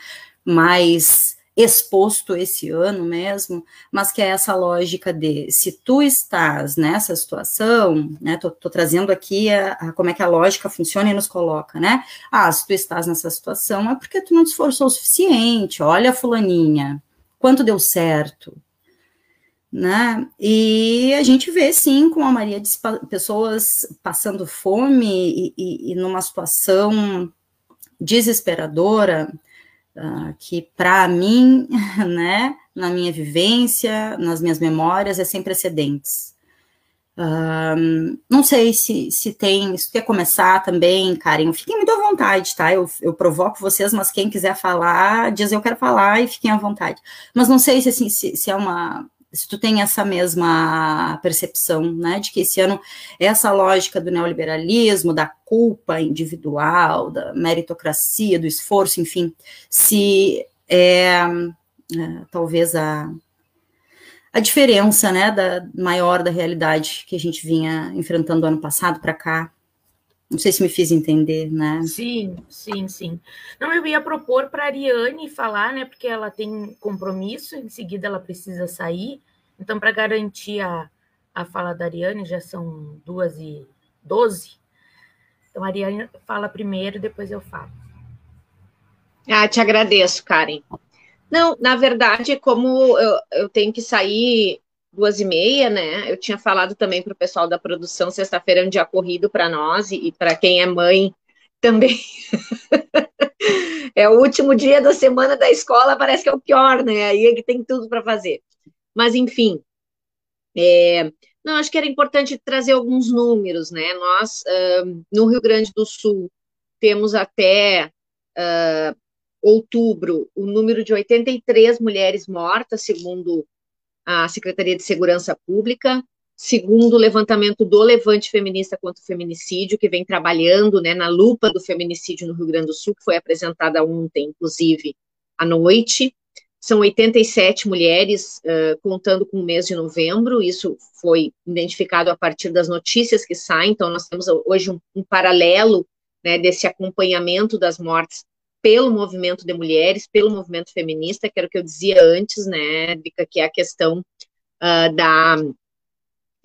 mais exposto esse ano mesmo, mas que é essa lógica de se tu estás nessa situação, né, tô, tô trazendo aqui a, a, como é que a lógica funciona e nos coloca, né, ah, se tu estás nessa situação é porque tu não te esforçou o suficiente, olha fulaninha, quanto deu certo, né, e a gente vê, sim, com a Maria, de pessoas passando fome e, e, e numa situação desesperadora, uh, que para mim, né, na minha vivência, nas minhas memórias, é sem precedentes. Uh, não sei se, se tem, se quer começar também, Karen, fiquem muito à vontade, tá? Eu, eu provoco vocês, mas quem quiser falar, diz eu quero falar e fiquem à vontade. Mas não sei se, assim, se, se é uma, se tu tem essa mesma percepção, né, de que esse ano essa lógica do neoliberalismo, da culpa individual, da meritocracia, do esforço, enfim, se é, é talvez a, a diferença, né, da maior da realidade que a gente vinha enfrentando ano passado para cá. Não sei se me fiz entender, né? Sim, sim, sim. Não, eu ia propor para a Ariane falar, né? Porque ela tem compromisso, em seguida ela precisa sair. Então, para garantir a, a fala da Ariane, já são duas e doze. Então, a Ariane fala primeiro, depois eu falo. Ah, te agradeço, Karen. Não, na verdade, como eu, eu tenho que sair duas e meia, né? Eu tinha falado também para o pessoal da produção, sexta-feira é um dia corrido para nós e, e para quem é mãe também. é o último dia da semana da escola, parece que é o pior, né? Aí é que tem tudo para fazer. Mas, enfim, é, não, acho que era importante trazer alguns números, né? Nós, uh, no Rio Grande do Sul, temos até uh, outubro o número de 83 mulheres mortas, segundo a Secretaria de Segurança Pública, segundo o levantamento do Levante Feminista contra o Feminicídio, que vem trabalhando né, na lupa do feminicídio no Rio Grande do Sul, que foi apresentada ontem, inclusive, à noite. São 87 mulheres, uh, contando com o mês de novembro, isso foi identificado a partir das notícias que saem, então nós temos hoje um, um paralelo né, desse acompanhamento das mortes pelo movimento de mulheres, pelo movimento feminista, que era o que eu dizia antes, né, que é a questão uh, da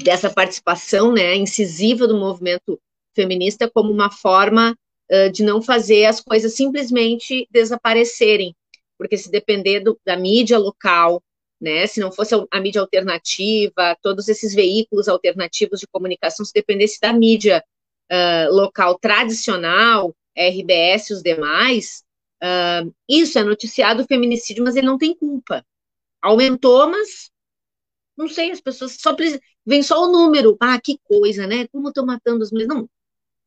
dessa participação, né, incisiva do movimento feminista como uma forma uh, de não fazer as coisas simplesmente desaparecerem, porque se depender do, da mídia local, né, se não fosse a, a mídia alternativa, todos esses veículos alternativos de comunicação, se dependesse da mídia uh, local tradicional, RBS e os demais, uh, isso é noticiado feminicídio, mas ele não tem culpa. Aumentou, mas não sei, as pessoas só vem só o número. Ah, que coisa, né? Como estão matando as mulheres? Não.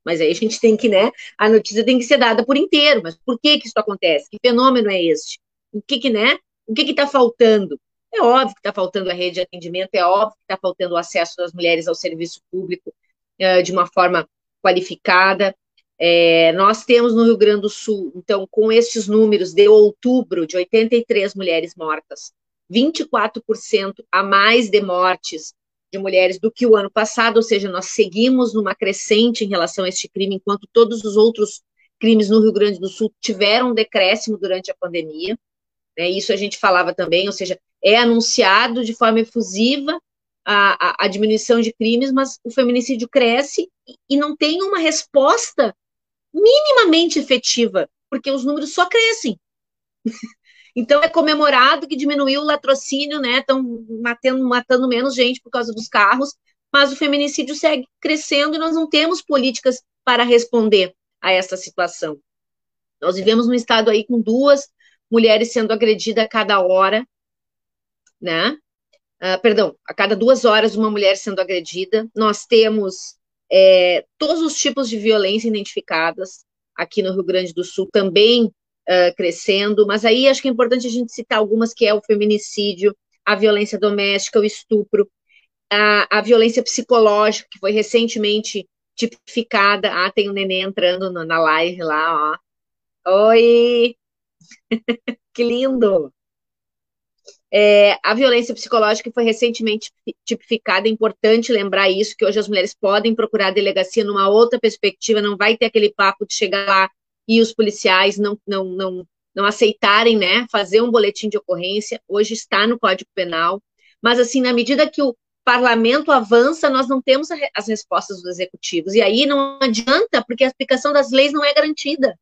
Mas aí a gente tem que, né? A notícia tem que ser dada por inteiro. Mas por que que isso acontece? Que fenômeno é este? O que que, né? O que que está faltando? É óbvio que está faltando a rede de atendimento, é óbvio que está faltando o acesso das mulheres ao serviço público uh, de uma forma qualificada. É, nós temos no Rio Grande do Sul, então, com esses números de outubro, de 83 mulheres mortas, 24% a mais de mortes de mulheres do que o ano passado, ou seja, nós seguimos numa crescente em relação a este crime, enquanto todos os outros crimes no Rio Grande do Sul tiveram um decréscimo durante a pandemia. Né, isso a gente falava também, ou seja, é anunciado de forma efusiva a, a, a diminuição de crimes, mas o feminicídio cresce e não tem uma resposta minimamente efetiva, porque os números só crescem. Então é comemorado que diminuiu o latrocínio, né? Estão matando, matando menos gente por causa dos carros, mas o feminicídio segue crescendo e nós não temos políticas para responder a essa situação. Nós vivemos num estado aí com duas mulheres sendo agredidas a cada hora, né? Uh, perdão, a cada duas horas uma mulher sendo agredida. Nós temos é, todos os tipos de violência identificadas aqui no Rio Grande do Sul também uh, crescendo, mas aí acho que é importante a gente citar algumas que é o feminicídio, a violência doméstica, o estupro, a, a violência psicológica, que foi recentemente tipificada. Ah, tem um neném entrando no, na live lá, ó. Oi! que lindo! É, a violência psicológica foi recentemente tipificada, é importante lembrar isso, que hoje as mulheres podem procurar a delegacia numa outra perspectiva, não vai ter aquele papo de chegar lá e os policiais não, não, não, não aceitarem, né, fazer um boletim de ocorrência, hoje está no Código Penal, mas assim, na medida que o parlamento avança, nós não temos as respostas dos executivos, e aí não adianta, porque a aplicação das leis não é garantida,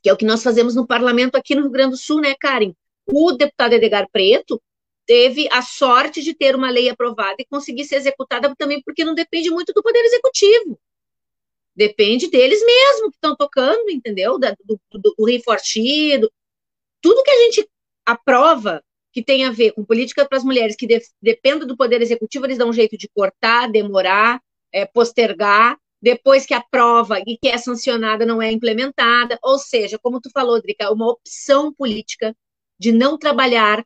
que é o que nós fazemos no parlamento aqui no Rio Grande do Sul, né, Karen? O deputado Edgar Preto teve a sorte de ter uma lei aprovada e conseguir ser executada também, porque não depende muito do Poder Executivo. Depende deles mesmo que estão tocando, entendeu? Da, do, do, do. Tudo que a gente aprova que tem a ver com política para as mulheres que de, dependem do poder executivo, eles dão um jeito de cortar, demorar, é, postergar, depois que aprova e que é sancionada não é implementada, ou seja, como tu falou, Drica, uma opção política de não trabalhar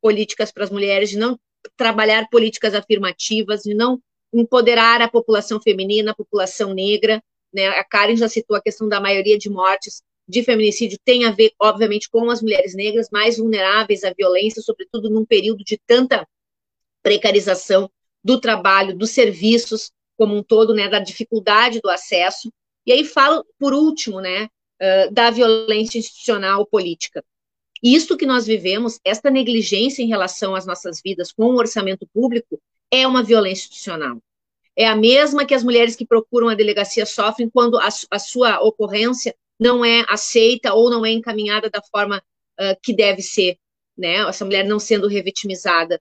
políticas para as mulheres, de não trabalhar políticas afirmativas, de não empoderar a população feminina, a população negra, né? A Karen já citou a questão da maioria de mortes de feminicídio tem a ver, obviamente, com as mulheres negras mais vulneráveis à violência, sobretudo num período de tanta precarização do trabalho, dos serviços como um todo, né, da dificuldade do acesso. E aí falo, por último, né, da violência institucional política. Isso que nós vivemos, esta negligência em relação às nossas vidas com o orçamento público, é uma violência institucional é a mesma que as mulheres que procuram a delegacia sofrem quando a, a sua ocorrência não é aceita ou não é encaminhada da forma uh, que deve ser, né? Essa mulher não sendo revitimizada.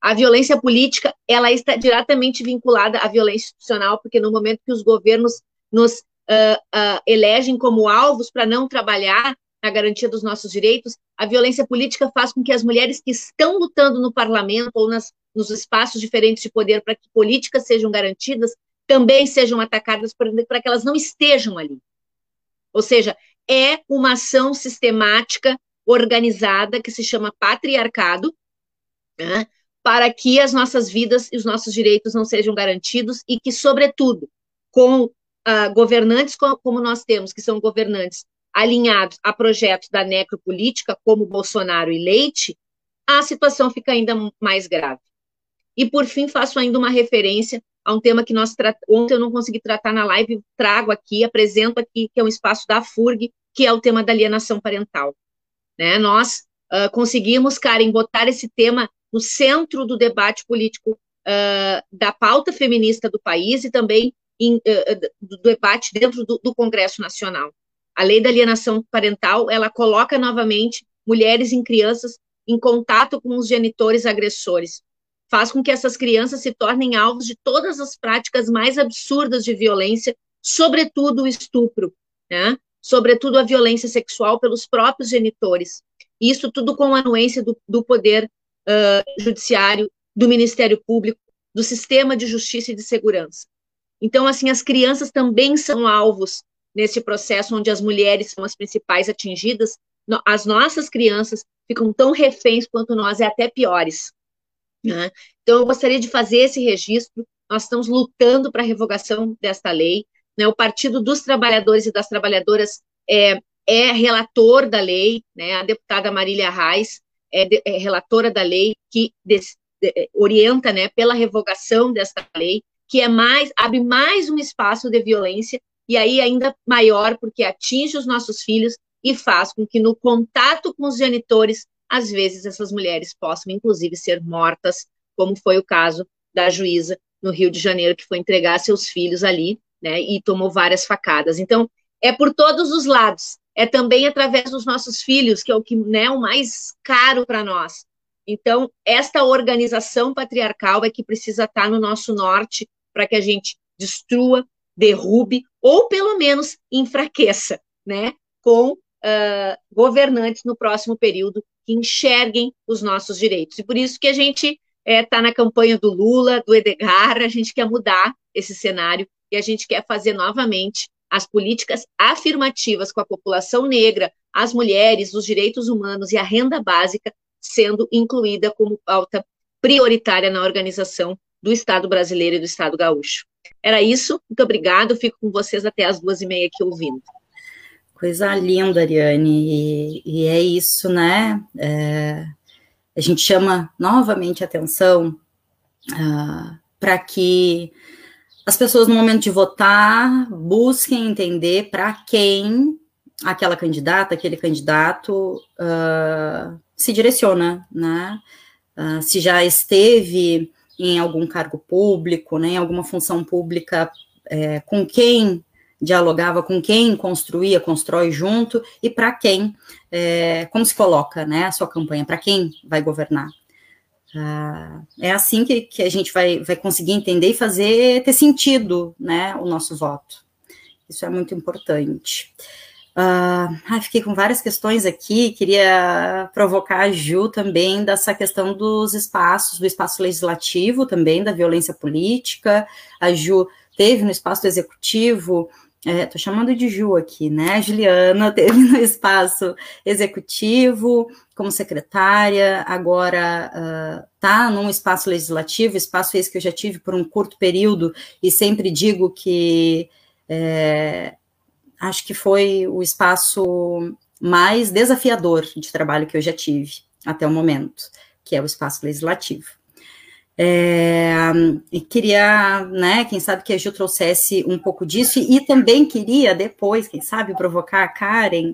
A violência política, ela está diretamente vinculada à violência institucional, porque no momento que os governos nos uh, uh, elegem como alvos para não trabalhar na garantia dos nossos direitos, a violência política faz com que as mulheres que estão lutando no parlamento ou nas nos espaços diferentes de poder para que políticas sejam garantidas, também sejam atacadas para que elas não estejam ali. Ou seja, é uma ação sistemática, organizada, que se chama patriarcado, né, para que as nossas vidas e os nossos direitos não sejam garantidos e que, sobretudo, com uh, governantes como, como nós temos, que são governantes alinhados a projetos da necropolítica, como Bolsonaro e Leite, a situação fica ainda mais grave. E, por fim, faço ainda uma referência a um tema que nós ontem eu não consegui tratar na live, trago aqui, apresento aqui, que é um espaço da FURG, que é o tema da alienação parental. Né? Nós uh, conseguimos, Karen, botar esse tema no centro do debate político uh, da pauta feminista do país e também em, uh, do debate dentro do, do Congresso Nacional. A lei da alienação parental, ela coloca novamente mulheres e crianças em contato com os genitores agressores. Faz com que essas crianças se tornem alvos de todas as práticas mais absurdas de violência, sobretudo o estupro, né? sobretudo a violência sexual pelos próprios genitores. Isso tudo com a anuência do, do Poder uh, Judiciário, do Ministério Público, do Sistema de Justiça e de Segurança. Então, assim, as crianças também são alvos nesse processo onde as mulheres são as principais atingidas. As nossas crianças ficam tão reféns quanto nós, e até piores. Né? Então, eu gostaria de fazer esse registro. Nós estamos lutando para a revogação desta lei. Né? O Partido dos Trabalhadores e das Trabalhadoras é, é relator da lei, né? a deputada Marília Reis é, de, é relatora da lei que des, de, orienta né, pela revogação desta lei, que é mais, abre mais um espaço de violência, e aí ainda maior, porque atinge os nossos filhos e faz com que no contato com os genitores, às vezes essas mulheres possam, inclusive, ser mortas, como foi o caso da juíza no Rio de Janeiro, que foi entregar seus filhos ali, né, e tomou várias facadas. Então, é por todos os lados. É também através dos nossos filhos, que é o que né, o mais caro para nós. Então, esta organização patriarcal é que precisa estar no nosso norte para que a gente destrua, derrube ou pelo menos enfraqueça, né? Com uh, governantes no próximo período que enxerguem os nossos direitos. E por isso que a gente está é, na campanha do Lula, do Edgar, a gente quer mudar esse cenário e a gente quer fazer novamente as políticas afirmativas com a população negra, as mulheres, os direitos humanos e a renda básica sendo incluída como pauta prioritária na organização do Estado brasileiro e do Estado gaúcho. Era isso, muito obrigado, fico com vocês até as duas e meia aqui ouvindo. Coisa linda, Ariane, e, e é isso, né? É, a gente chama novamente atenção uh, ah, para que as pessoas, no momento de votar, busquem entender para quem aquela candidata, aquele candidato uh, se direciona, né? Uh, se já esteve em algum cargo público, né, em alguma função pública, é, com quem dialogava, com quem construía, constrói junto, e para quem, é, como se coloca né, a sua campanha, para quem vai governar. Ah, é assim que, que a gente vai, vai conseguir entender e fazer ter sentido né, o nosso voto. Isso é muito importante. Uh, fiquei com várias questões aqui, queria provocar a Ju também dessa questão dos espaços, do espaço legislativo também, da violência política. A Ju teve no espaço executivo Estou é, chamando de Ju aqui, né? A Juliana teve no espaço executivo como secretária, agora uh, num espaço legislativo, espaço esse que eu já tive por um curto período, e sempre digo que é, acho que foi o espaço mais desafiador de trabalho que eu já tive até o momento, que é o espaço legislativo. É, e queria, né, quem sabe que a Gil trouxesse um pouco disso, e, também queria depois, quem sabe, provocar a Karen,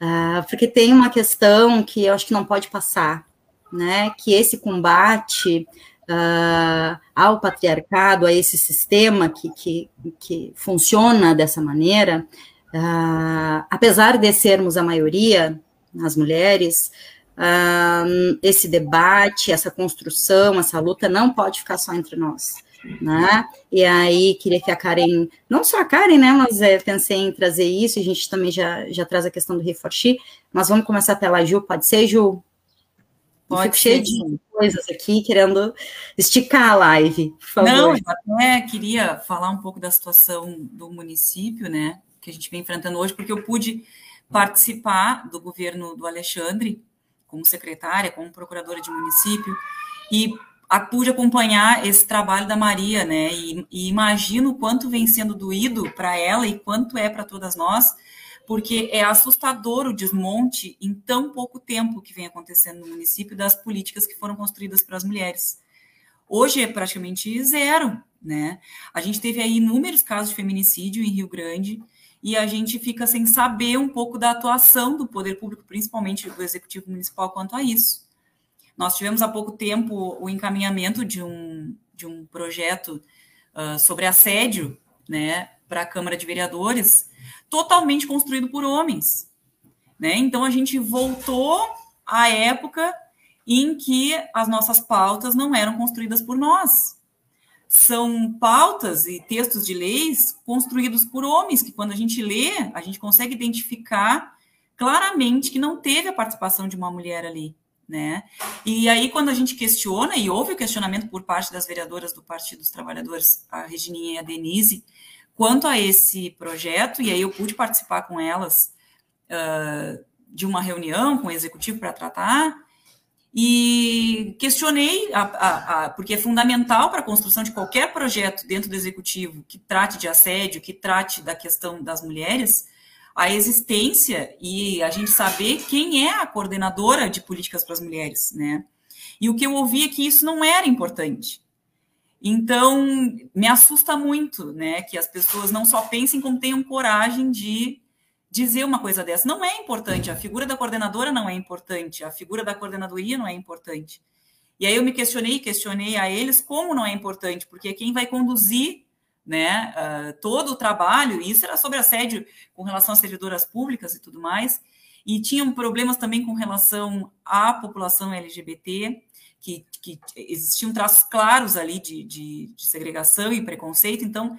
uh, porque tem uma questão que eu acho que não pode passar, né, que esse combate uh, ao patriarcado, a esse sistema que, que, que funciona dessa maneira, uh, apesar de sermos a maioria, as mulheres, uh, esse debate, essa construção, essa luta não pode ficar só entre nós. Né? E aí queria que a Karen, não só a Karen, né, mas é, pensei em trazer isso, a gente também já, já traz a questão do reforçar, mas vamos começar pela Ju, pode ser, Ju? Pode Fico cheio de coisas aqui, querendo esticar a live, por favor. Não, eu até queria falar um pouco da situação do município, né, que a gente vem enfrentando hoje, porque eu pude participar do governo do Alexandre, como secretária, como procuradora de município, e pude acompanhar esse trabalho da Maria, né? E, e imagino quanto vem sendo doído para ela e quanto é para todas nós, porque é assustador o desmonte em tão pouco tempo que vem acontecendo no município das políticas que foram construídas para as mulheres. Hoje é praticamente zero, né? A gente teve aí inúmeros casos de feminicídio em Rio Grande, e a gente fica sem saber um pouco da atuação do poder público, principalmente do executivo municipal, quanto a isso. Nós tivemos há pouco tempo o encaminhamento de um, de um projeto uh, sobre assédio né, para a Câmara de Vereadores, totalmente construído por homens. Né? Então a gente voltou à época em que as nossas pautas não eram construídas por nós. São pautas e textos de leis construídos por homens, que quando a gente lê, a gente consegue identificar claramente que não teve a participação de uma mulher ali. Né? E aí, quando a gente questiona, e houve o questionamento por parte das vereadoras do Partido dos Trabalhadores, a Regininha e a Denise, quanto a esse projeto, e aí eu pude participar com elas uh, de uma reunião com o executivo para tratar, e questionei, a, a, a, porque é fundamental para a construção de qualquer projeto dentro do executivo que trate de assédio, que trate da questão das mulheres, a existência e a gente saber quem é a coordenadora de políticas para as mulheres, né? E o que eu ouvi é que isso não era importante. Então, me assusta muito, né, que as pessoas não só pensem como tenham coragem de dizer uma coisa dessa. Não é importante, a figura da coordenadora não é importante, a figura da coordenadoria não é importante. E aí eu me questionei, questionei a eles como não é importante, porque quem vai conduzir né, uh, todo o trabalho, e isso era sobre assédio com relação às servidoras públicas e tudo mais, e tinham problemas também com relação à população LGBT, que, que existiam traços claros ali de, de, de segregação e preconceito, então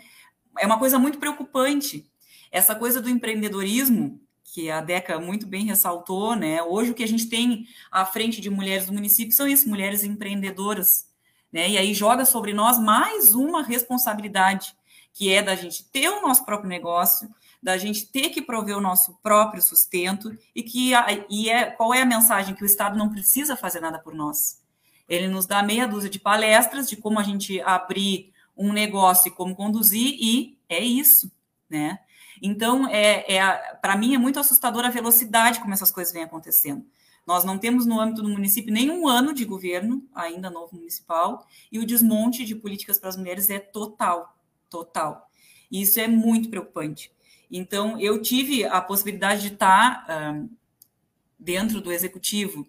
é uma coisa muito preocupante. Essa coisa do empreendedorismo, que a Deca muito bem ressaltou, né? Hoje o que a gente tem à frente de mulheres do município são isso, mulheres empreendedoras, né? E aí joga sobre nós mais uma responsabilidade, que é da gente ter o nosso próprio negócio, da gente ter que prover o nosso próprio sustento e que e é qual é a mensagem que o Estado não precisa fazer nada por nós. Ele nos dá meia dúzia de palestras de como a gente abrir um negócio e como conduzir e é isso, né? Então, é, é para mim é muito assustadora a velocidade como essas coisas vêm acontecendo. Nós não temos no âmbito do município nenhum ano de governo, ainda novo municipal, e o desmonte de políticas para as mulheres é total, total. E isso é muito preocupante. Então, eu tive a possibilidade de estar um, dentro do executivo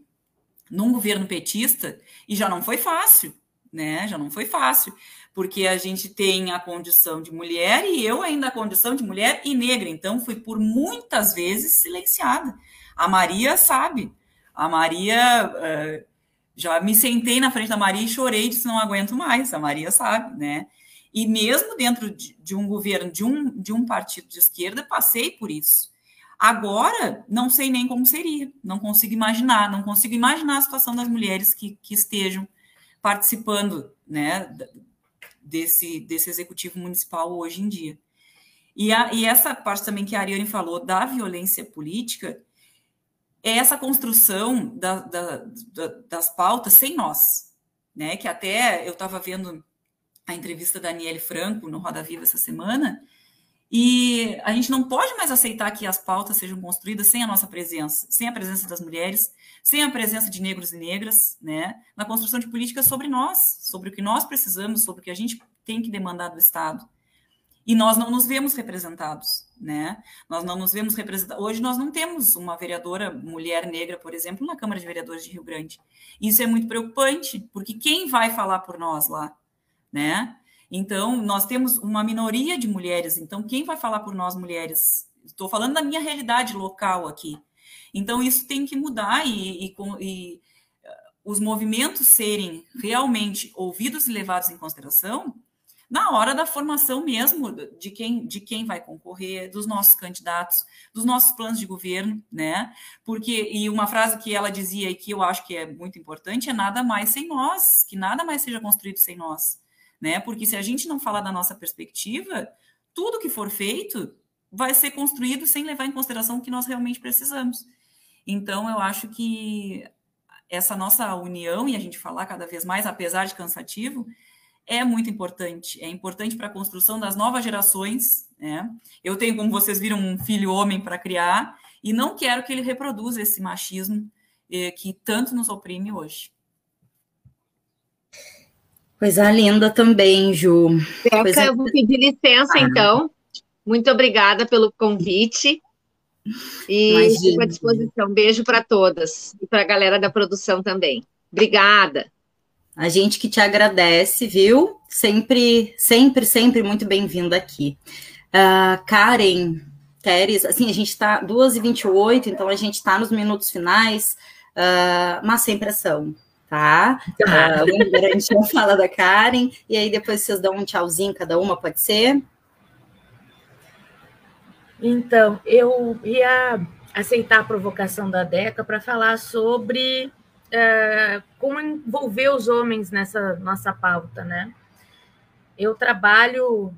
num governo petista e já não foi fácil, né? Já não foi fácil, porque a gente tem a condição de mulher e eu ainda a condição de mulher e negra, então fui por muitas vezes silenciada. A Maria sabe, a Maria, uh, já me sentei na frente da Maria e chorei, disse não aguento mais, a Maria sabe, né? E mesmo dentro de, de um governo, de um, de um partido de esquerda, passei por isso. Agora, não sei nem como seria, não consigo imaginar, não consigo imaginar a situação das mulheres que, que estejam participando né, desse, desse executivo municipal hoje em dia. E, a, e essa parte também que a Ariane falou da violência política, é essa construção da, da, da, das pautas sem nós, né? Que até eu estava vendo a entrevista da Daniele Franco no Roda Viva essa semana, e a gente não pode mais aceitar que as pautas sejam construídas sem a nossa presença, sem a presença das mulheres, sem a presença de negros e negras, né, na construção de políticas sobre nós, sobre o que nós precisamos, sobre o que a gente tem que demandar do Estado. E nós não nos vemos representados, né? Nós não nos vemos representados. Hoje nós não temos uma vereadora mulher negra, por exemplo, na Câmara de Vereadores de Rio Grande. Isso é muito preocupante, porque quem vai falar por nós lá, né? Então, nós temos uma minoria de mulheres, então quem vai falar por nós mulheres? Estou falando da minha realidade local aqui. Então, isso tem que mudar e, e, e os movimentos serem realmente ouvidos e levados em consideração na hora da formação mesmo de quem, de quem vai concorrer, dos nossos candidatos, dos nossos planos de governo, né? Porque, e uma frase que ela dizia e que eu acho que é muito importante é nada mais sem nós, que nada mais seja construído sem nós, né? Porque se a gente não falar da nossa perspectiva, tudo que for feito vai ser construído sem levar em consideração o que nós realmente precisamos. Então, eu acho que essa nossa união e a gente falar cada vez mais, apesar de cansativo, é muito importante. É importante para a construção das novas gerações. Né? Eu tenho, como vocês viram, um filho homem para criar e não quero que ele reproduza esse machismo eh, que tanto nos oprime hoje. Coisa linda também, Ju. Beca, Coisa... eu vou pedir licença, ah. então. Muito obrigada pelo convite. E fico à disposição. Beijo para todas e para a galera da produção também. Obrigada. A gente que te agradece, viu? Sempre, sempre, sempre muito bem-vinda aqui. Uh, Karen, Teres, assim, a gente está 2h28, então a gente está nos minutos finais, uh, mas sem pressão, tá? Uh, o a gente fala da Karen, e aí depois vocês dão um tchauzinho cada uma, pode ser? Então, eu ia aceitar a provocação da Deca para falar sobre uh, como envolver os homens nessa nossa pauta, né? Eu trabalho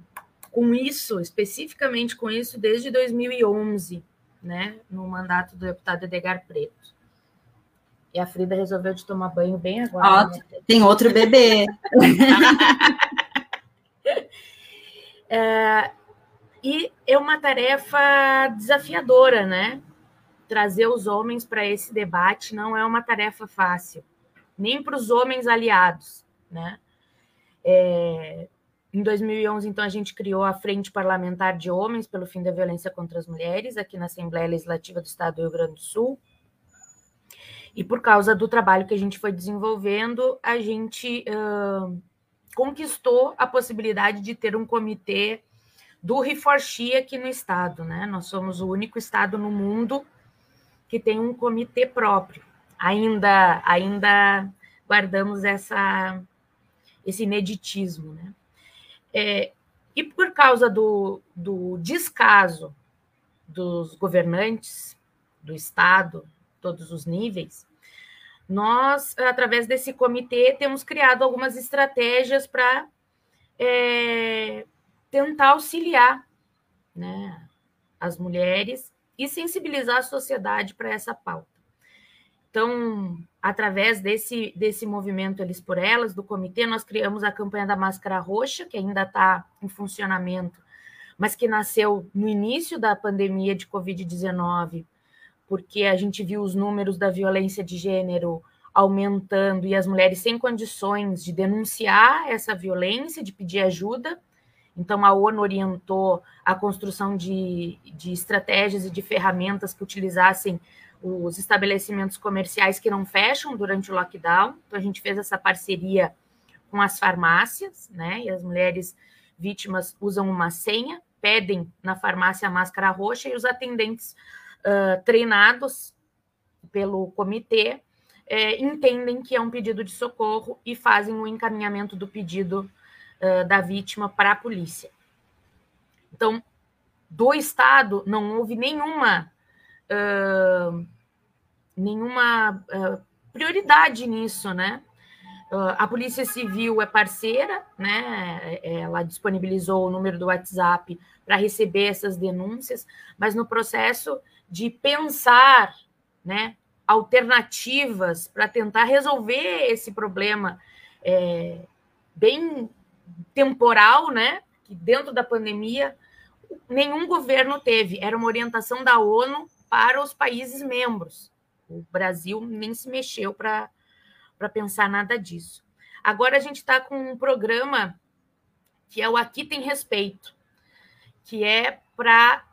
com isso, especificamente com isso, desde 2011, né? No mandato do deputado Edgar Preto. E a Frida resolveu de tomar banho bem agora. né? Tem outro bebê. é, e é uma tarefa desafiadora, né? Trazer os homens para esse debate não é uma tarefa fácil, nem para os homens aliados, né? É, em 2011, então, a gente criou a Frente Parlamentar de Homens pelo Fim da Violência contra as Mulheres, aqui na Assembleia Legislativa do Estado do Rio Grande do Sul. E por causa do trabalho que a gente foi desenvolvendo, a gente uh, conquistou a possibilidade de ter um comitê do Reforchi aqui no estado, né? Nós somos o único estado no mundo que tem um comitê próprio. Ainda, ainda guardamos essa, esse ineditismo, né? É, e por causa do, do descaso dos governantes do estado, todos os níveis, nós, através desse comitê, temos criado algumas estratégias para é, tentar auxiliar né, as mulheres e sensibilizar a sociedade para essa pauta. Então, através desse, desse movimento Eles por Elas, do comitê, nós criamos a campanha da Máscara Roxa, que ainda está em funcionamento, mas que nasceu no início da pandemia de Covid-19, porque a gente viu os números da violência de gênero aumentando e as mulheres sem condições de denunciar essa violência, de pedir ajuda. Então, a ONU orientou a construção de, de estratégias e de ferramentas que utilizassem os estabelecimentos comerciais que não fecham durante o lockdown. Então, a gente fez essa parceria com as farmácias, né? E as mulheres vítimas usam uma senha, pedem na farmácia a máscara roxa e os atendentes uh, treinados pelo comitê uh, entendem que é um pedido de socorro e fazem o encaminhamento do pedido da vítima para a polícia. Então, do Estado não houve nenhuma uh, nenhuma uh, prioridade nisso, né? Uh, a Polícia Civil é parceira, né? Ela disponibilizou o número do WhatsApp para receber essas denúncias, mas no processo de pensar, né, alternativas para tentar resolver esse problema é, bem temporal, né? Que dentro da pandemia nenhum governo teve. Era uma orientação da ONU para os países membros. O Brasil nem se mexeu para pensar nada disso. Agora a gente está com um programa que é o Aqui Tem Respeito, que é para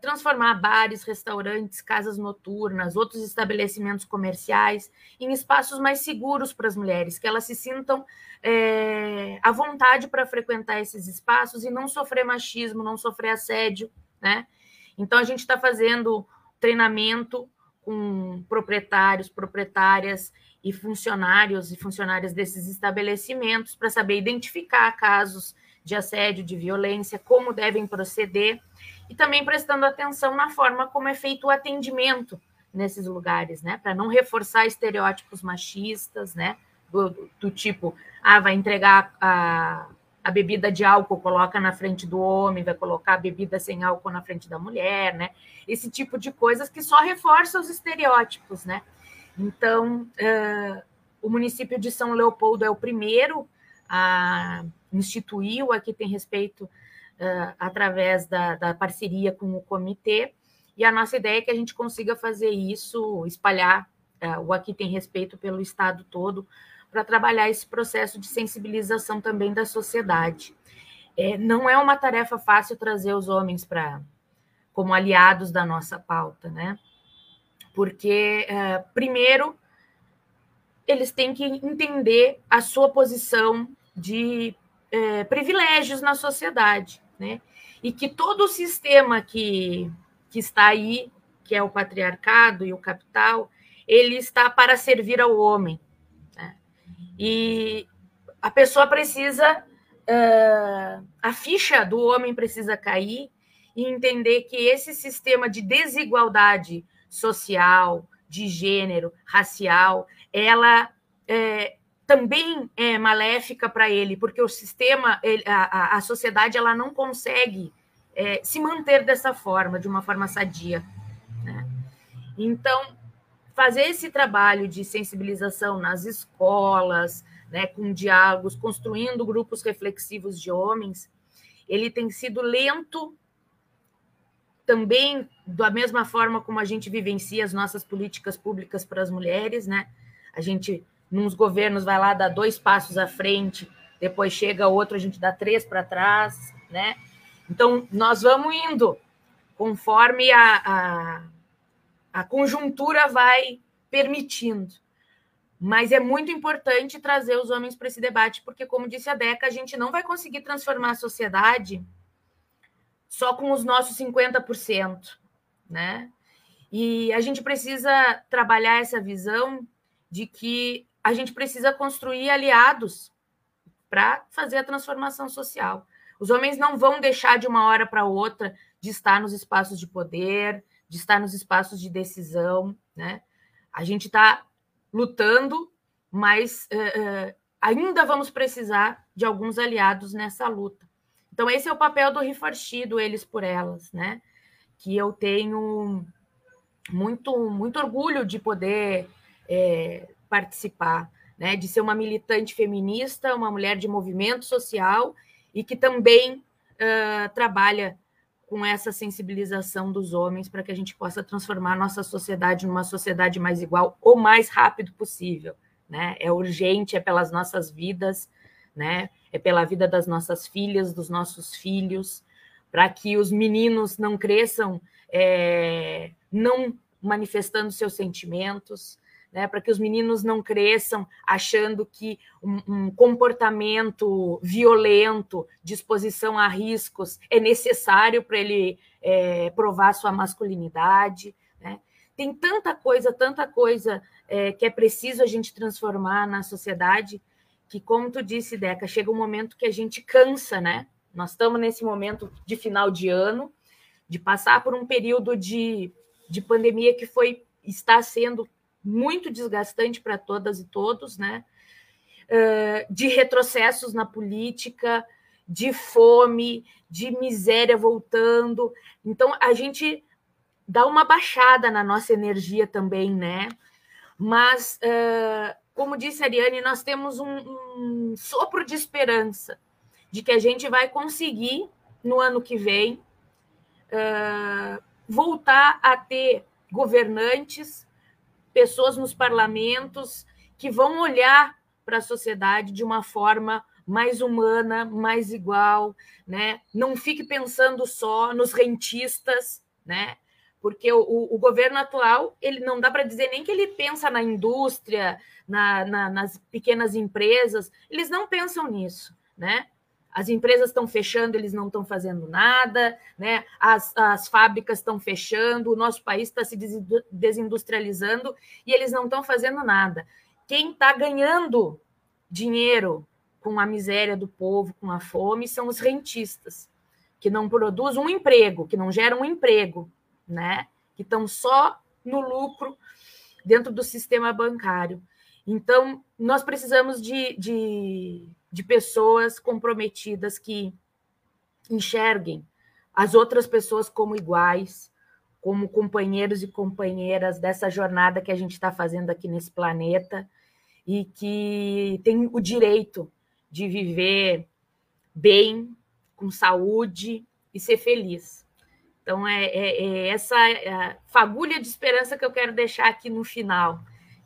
transformar bares, restaurantes, casas noturnas, outros estabelecimentos comerciais em espaços mais seguros para as mulheres, que elas se sintam é, à vontade para frequentar esses espaços e não sofrer machismo, não sofrer assédio, né? Então a gente está fazendo treinamento com proprietários, proprietárias e funcionários e funcionárias desses estabelecimentos para saber identificar casos de assédio, de violência, como devem proceder e também prestando atenção na forma como é feito o atendimento nesses lugares, né? Para não reforçar estereótipos machistas, né? Do, do, tipo, ah, vai entregar a, a bebida de álcool, coloca na frente do homem, vai colocar a bebida sem álcool na frente da mulher, né? Esse tipo de coisas que só reforçam os estereótipos, né? Então, uh, o município de São Leopoldo é o primeiro a instituir o Aqui Tem Respeito uh, através da, da parceria com o comitê. E a nossa ideia é que a gente consiga fazer isso, espalhar uh, o Aqui Tem Respeito pelo Estado todo, para trabalhar esse processo de sensibilização também da sociedade. É, não é uma tarefa fácil trazer os homens para como aliados da nossa pauta, né? Porque, uh, primeiro, eles têm que entender a sua posição de é, privilégios na sociedade, né? E que todo o sistema que, que está aí, que é o patriarcado e o capital, ele está para servir ao homem. Né? E a pessoa precisa, uh, a ficha do homem precisa cair e entender que esse sistema de desigualdade social, de gênero, racial, ela é, também é maléfica para ele, porque o sistema, ele, a, a sociedade, ela não consegue é, se manter dessa forma, de uma forma sadia. Né? Então, fazer esse trabalho de sensibilização nas escolas, né, com diálogos, construindo grupos reflexivos de homens, ele tem sido lento também da mesma forma como a gente vivencia as nossas políticas públicas para as mulheres, né? A gente nos governos vai lá dar dois passos à frente, depois chega outro, a gente dá três para trás, né? Então, nós vamos indo conforme a, a, a conjuntura vai permitindo. Mas é muito importante trazer os homens para esse debate, porque, como disse a Deca, a gente não vai conseguir transformar a sociedade só com os nossos 50%, né? E a gente precisa trabalhar essa visão de que a gente precisa construir aliados para fazer a transformação social. Os homens não vão deixar de uma hora para outra de estar nos espaços de poder, de estar nos espaços de decisão, né? A gente está lutando, mas uh, uh, ainda vamos precisar de alguns aliados nessa luta. Então esse é o papel do Rifarchido, eles por elas, né? Que eu tenho muito muito orgulho de poder é, participar, né, de ser uma militante feminista, uma mulher de movimento social e que também uh, trabalha com essa sensibilização dos homens para que a gente possa transformar nossa sociedade numa sociedade mais igual o mais rápido possível. Né? É urgente, é pelas nossas vidas, né? é pela vida das nossas filhas, dos nossos filhos, para que os meninos não cresçam é, não manifestando seus sentimentos, né, para que os meninos não cresçam achando que um, um, comportamento violento, disposição a riscos, é necessário para ele é, provar sua masculinidade. Né? Tem tanta coisa, tanta coisa é, que é preciso a gente transformar na sociedade, que, como tu disse, Deca, chega um momento que a gente cansa, né? Nós estamos nesse momento de final de ano, de passar por um período de, de pandemia que foi está sendo muito desgastante para todas e todos, né? Uh, de retrocessos na política, de fome, de miséria voltando. Então, a gente dá uma baixada na nossa energia também, né? Mas, uh, como disse a Ariane, nós temos um, um, sopro de esperança de que a gente vai conseguir, no ano que vem, uh, voltar a ter governantes pessoas nos parlamentos que vão olhar para a sociedade de uma forma mais humana, mais igual, né? Não fique pensando só nos rentistas, né? Porque o, o governo atual, ele não dá para dizer nem que ele pensa na indústria, na, na, nas pequenas empresas, eles não pensam nisso, né? as empresas estão fechando, eles não estão fazendo nada, né? as, as fábricas estão fechando, o nosso país está se desindustrializando e eles não estão fazendo nada. Quem está ganhando dinheiro com a miséria do povo, com a fome, são os rentistas, que não produzem um emprego, que não geram um emprego, né? que estão só no lucro dentro do sistema bancário. Então, nós precisamos de, de de pessoas comprometidas que enxerguem as outras pessoas como iguais, como companheiros e companheiras dessa jornada que a gente está fazendo aqui nesse planeta e que tem o direito de viver bem, com saúde e ser feliz. Então, é, é, é essa é fagulha de esperança que eu quero deixar aqui no final,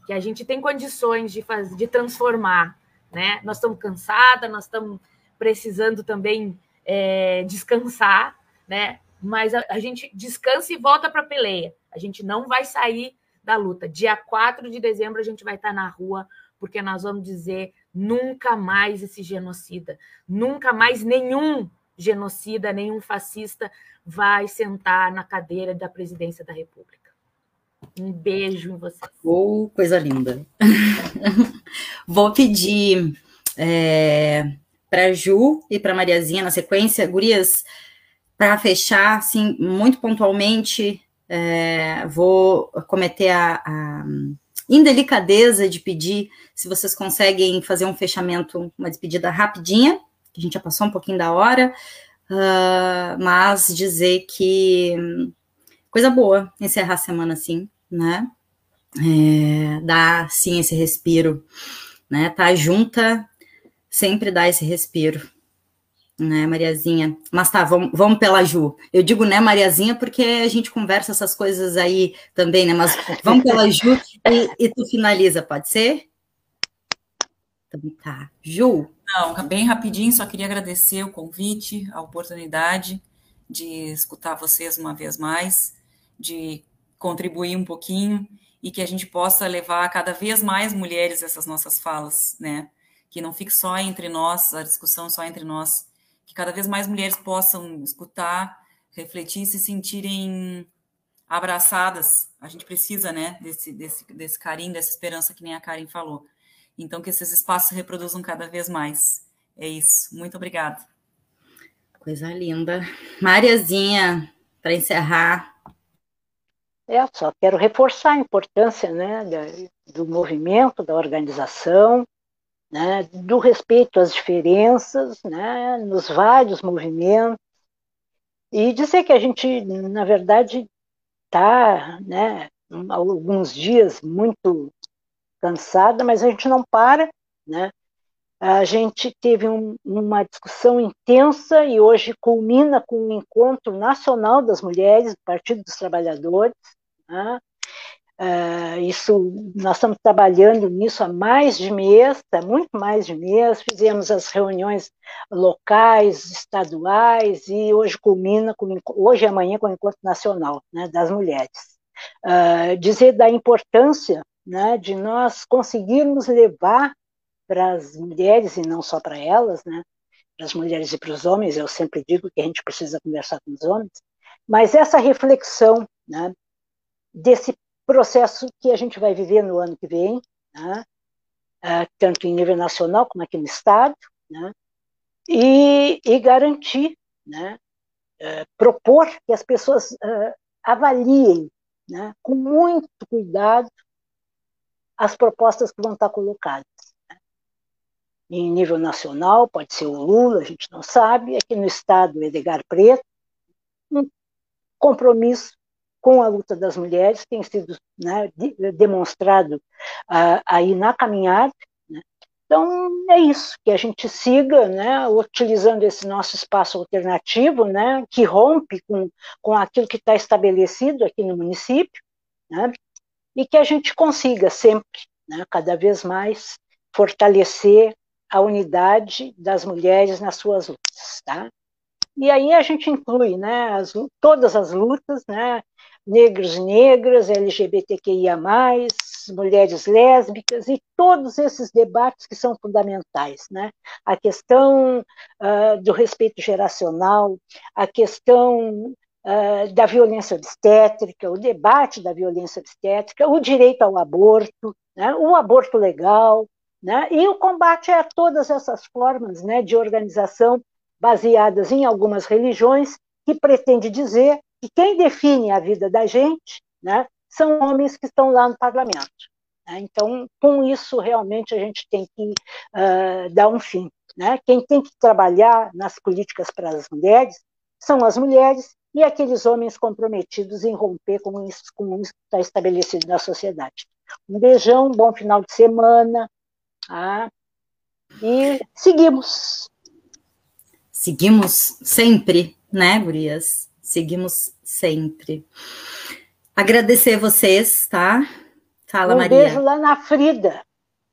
que a gente tem condições de, fazer, de transformar né? Nós estamos cansadas, nós estamos precisando também é, descansar, né? Mas a, a, gente descansa e volta para a peleia. A gente não vai sair da luta. Dia 4 de dezembro a gente vai estar na rua porque nós vamos dizer nunca mais esse genocida, nunca mais nenhum genocida, nenhum fascista vai sentar na cadeira da presidência da República. Um beijo em vocês. Oh, coisa linda. Vou pedir é, para Ju e para Mariazinha na sequência, Gurias, para fechar, assim, muito pontualmente, é, vou cometer a, a, indelicadeza de pedir se vocês conseguem fazer um fechamento, uma despedida rapidinha, que a gente já passou um pouquinho da hora, uh, mas dizer que coisa boa encerrar a semana assim, né? É, dar sim esse respiro, né? Tá junta sempre dá esse respiro né, Mariazinha? Mas tá, vamos, vamos pela Ju. Eu digo, né, Mariazinha, porque a gente conversa essas coisas aí também, né? Mas vamos pela Ju e, e tu finaliza, pode ser? Então tá. Ju. Não, bem rapidinho, só queria agradecer o convite, a oportunidade de escutar vocês uma vez mais, de contribuir um pouquinho e que a gente possa levar cada vez mais mulheres essas nossas falas, né? Que não fique só entre nós, a discussão só entre nós, que cada vez mais mulheres possam escutar, refletir e se sentirem abraçadas. A gente precisa, né, desse, desse, desse carinho, dessa esperança que nem a Karen falou. Então, que esses espaços se reproduzam cada vez mais. É isso. Muito obrigada. Coisa linda. Mariazinha, para encerrar. É, só quero reforçar a importância né, do movimento, da organização, né, do respeito às diferenças, né, nos vários movimentos, e dizer que a gente, na verdade, está, né, alguns dias muito cansada, mas a gente não para, né? A gente teve um, uma discussão intensa e hoje culmina com o um encontro nacional das mulheres do Partido dos Trabalhadores, né? Uh, isso nós estamos trabalhando nisso há mais de mês, há muito mais de mês. Fizemos as reuniões locais, estaduais e hoje culmina com hoje e amanhã com o encontro nacional né, das mulheres. Uh, dizer da importância né, de nós conseguirmos levar para as mulheres e não só para elas, né, para as mulheres e para os homens. Eu sempre digo que a gente precisa conversar com os homens, mas essa reflexão né, desse processo que a gente vai viver no ano que vem, né? uh, tanto em nível nacional como aqui no Estado, né? e, e, garantir, né? Uh, propor que as pessoas uh, avaliem né? com muito cuidado as propostas que vão estar colocadas. Em nível nacional, pode ser o Lula, a gente não sabe, aqui no Estado, Edgar Preto, um compromisso com a luta das mulheres, tem sido né, demonstrado uh, aí na caminhada. Né? Então, é isso, que a gente siga né, utilizando esse nosso espaço alternativo, né, que rompe com, com aquilo que está estabelecido aqui no município, né, e que a gente consiga sempre, né, cada vez mais, fortalecer a unidade das mulheres nas suas lutas. Tá? E aí a gente inclui né, as, todas as lutas, né, negros e negras, LGBTQIA+, mulheres lésbicas e todos esses debates que são fundamentais, né? A questão uh, do respeito geracional, a questão uh, da violência obstétrica, o debate da violência obstétrica, o direito ao aborto, né? o aborto legal, né? E o combate a todas essas formas, né, de organização baseadas em algumas religiões que pretende dizer que quem define a vida da gente né, são homens que estão lá no parlamento. Né? Então, com isso, realmente, a gente tem que uh, dar um fim. Né? Quem tem que trabalhar nas políticas para as mulheres são as mulheres e aqueles homens comprometidos em romper com isso, com isso que está estabelecido na sociedade. Um beijão, bom final de semana. Tá? E seguimos. Seguimos sempre, né, Gurias? Seguimos sempre. Agradecer vocês, tá? Fala, um Maria. Um beijo lá na Frida,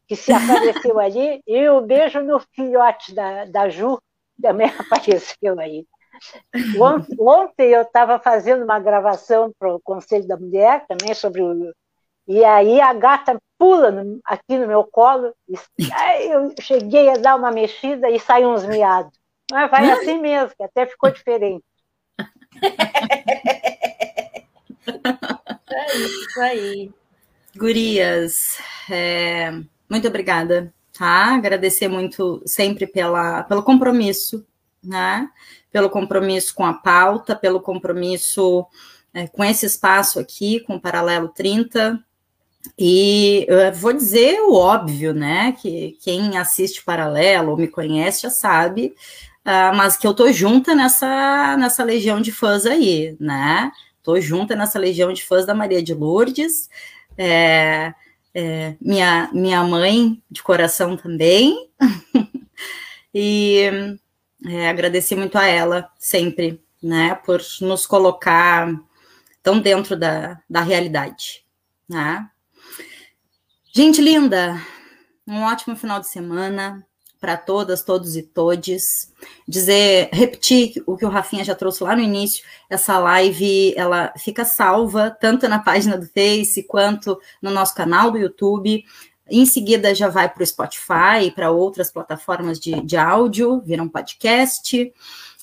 que se apareceu ali, e um beijo no filhote da, da Ju, também apareceu aí. Ontem eu estava fazendo uma gravação para o Conselho da Mulher, também sobre o. E aí a gata pula no, aqui no meu colo. E, aí eu cheguei a dar uma mexida e saiu uns miados. Mas vai assim mesmo, que até ficou diferente. é isso aí. Gurias, é, muito obrigada, tá? Agradecer muito sempre pela, pelo compromisso, né? Pelo compromisso com a pauta, pelo compromisso é, com esse espaço aqui, com o Paralelo 30. E eu vou dizer o óbvio, né? Que quem assiste Paralelo ou me conhece já sabe, uh, mas que eu tô junta nessa, nessa legião de fãs aí, né? Tô junta nessa legião de fãs da Maria de Lourdes é, é, minha, minha mãe de coração também. e é, agradeci muito a ela sempre, né, por nos colocar tão dentro da, da realidade, né? Gente linda, um ótimo final de semana para todas, todos e todes. Dizer, repetir o que o Rafinha já trouxe lá no início, essa live, ela fica salva tanto na página do Face quanto no nosso canal do YouTube. Em seguida já vai para o Spotify para outras plataformas de, de áudio, viram um podcast.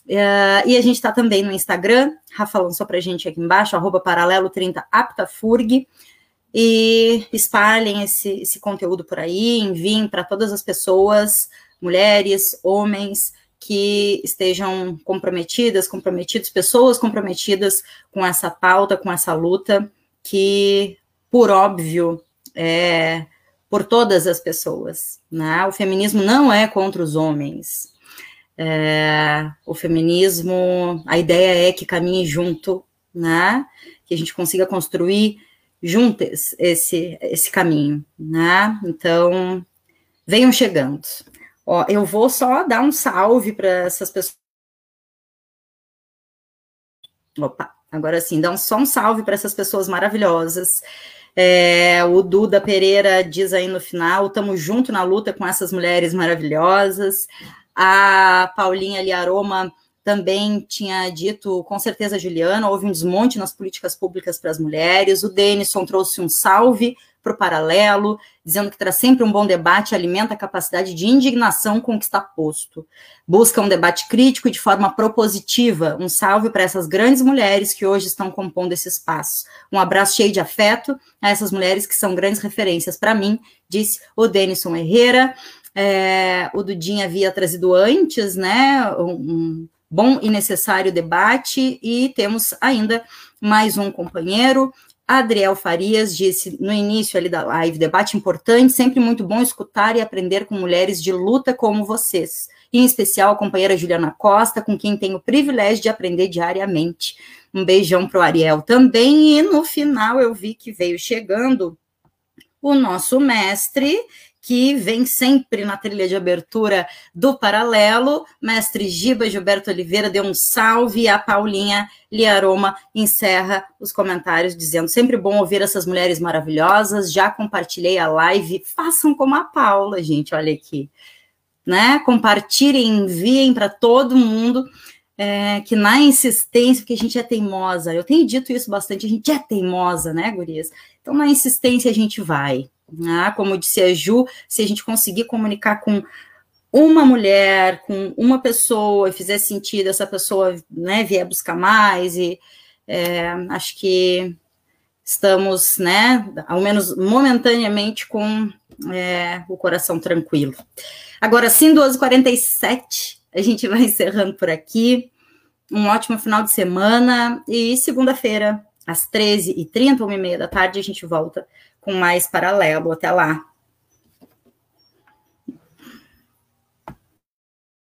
Uh, e a gente está também no Instagram, Rafa lançou para gente aqui embaixo, arroba paralelo 30 aptafurg e espalhem esse, esse conteúdo por aí, enviem para todas as pessoas mulheres, homens que estejam comprometidas, comprometidos, pessoas comprometidas com essa pauta, com essa luta, que, por óbvio, é por todas as pessoas. Né? O feminismo não é contra os homens. É, o feminismo, a ideia é que caminhe junto, né? que a gente consiga construir juntas esse, esse caminho. Né? Então, venham chegando. Ó, eu vou só dar um salve para essas pessoas. Opa, agora sim, dá um, só um salve para essas pessoas maravilhosas. É, o Duda Pereira diz aí no final: estamos junto na luta com essas mulheres maravilhosas. A Paulinha Liaroma também tinha dito, com certeza, Juliana, houve um desmonte nas políticas públicas para as mulheres. O Denison trouxe um salve para o paralelo, dizendo que traz sempre um bom debate, alimenta a capacidade de indignação com o que está posto. Busca um debate crítico e de forma propositiva. Um salve para essas grandes mulheres que hoje estão compondo esse espaço. Um abraço cheio de afeto a essas mulheres que são grandes referências para mim, disse o Denison Herrera. É, o Dudinha havia trazido antes, né, um, bom e necessário debate, e temos ainda mais um companheiro, Adriel Farias disse no início ali da live, debate importante, sempre muito bom escutar e aprender com mulheres de luta como vocês. Em especial a companheira Juliana Costa, com quem tenho o privilégio de aprender diariamente. Um beijão para o Ariel também. E no final eu vi que veio chegando o nosso mestre, que vem sempre na trilha de abertura do Paralelo. Mestre Giba Gilberto Oliveira deu um salve e a Paulinha Liaroma encerra os comentários dizendo: sempre bom ouvir essas mulheres maravilhosas. Já compartilhei a live. Façam como a Paula, gente, olha aqui. Né? Compartilhem, enviem para todo mundo. É, que na insistência, porque a gente é teimosa, eu tenho dito isso bastante, a gente é teimosa, né, gurias? Então, na insistência, a gente vai, ah, como disse a Ju, se a gente conseguir comunicar com uma mulher, com uma pessoa, e fizer sentido, essa pessoa né, vier buscar mais, e é, acho que estamos, né, ao menos momentaneamente, com é, o coração tranquilo. Agora, sim, 12h47, a gente vai encerrando por aqui. Um ótimo final de semana e segunda-feira, às 13h30, 1h30 da tarde, a gente volta com mais paralelo. Até lá.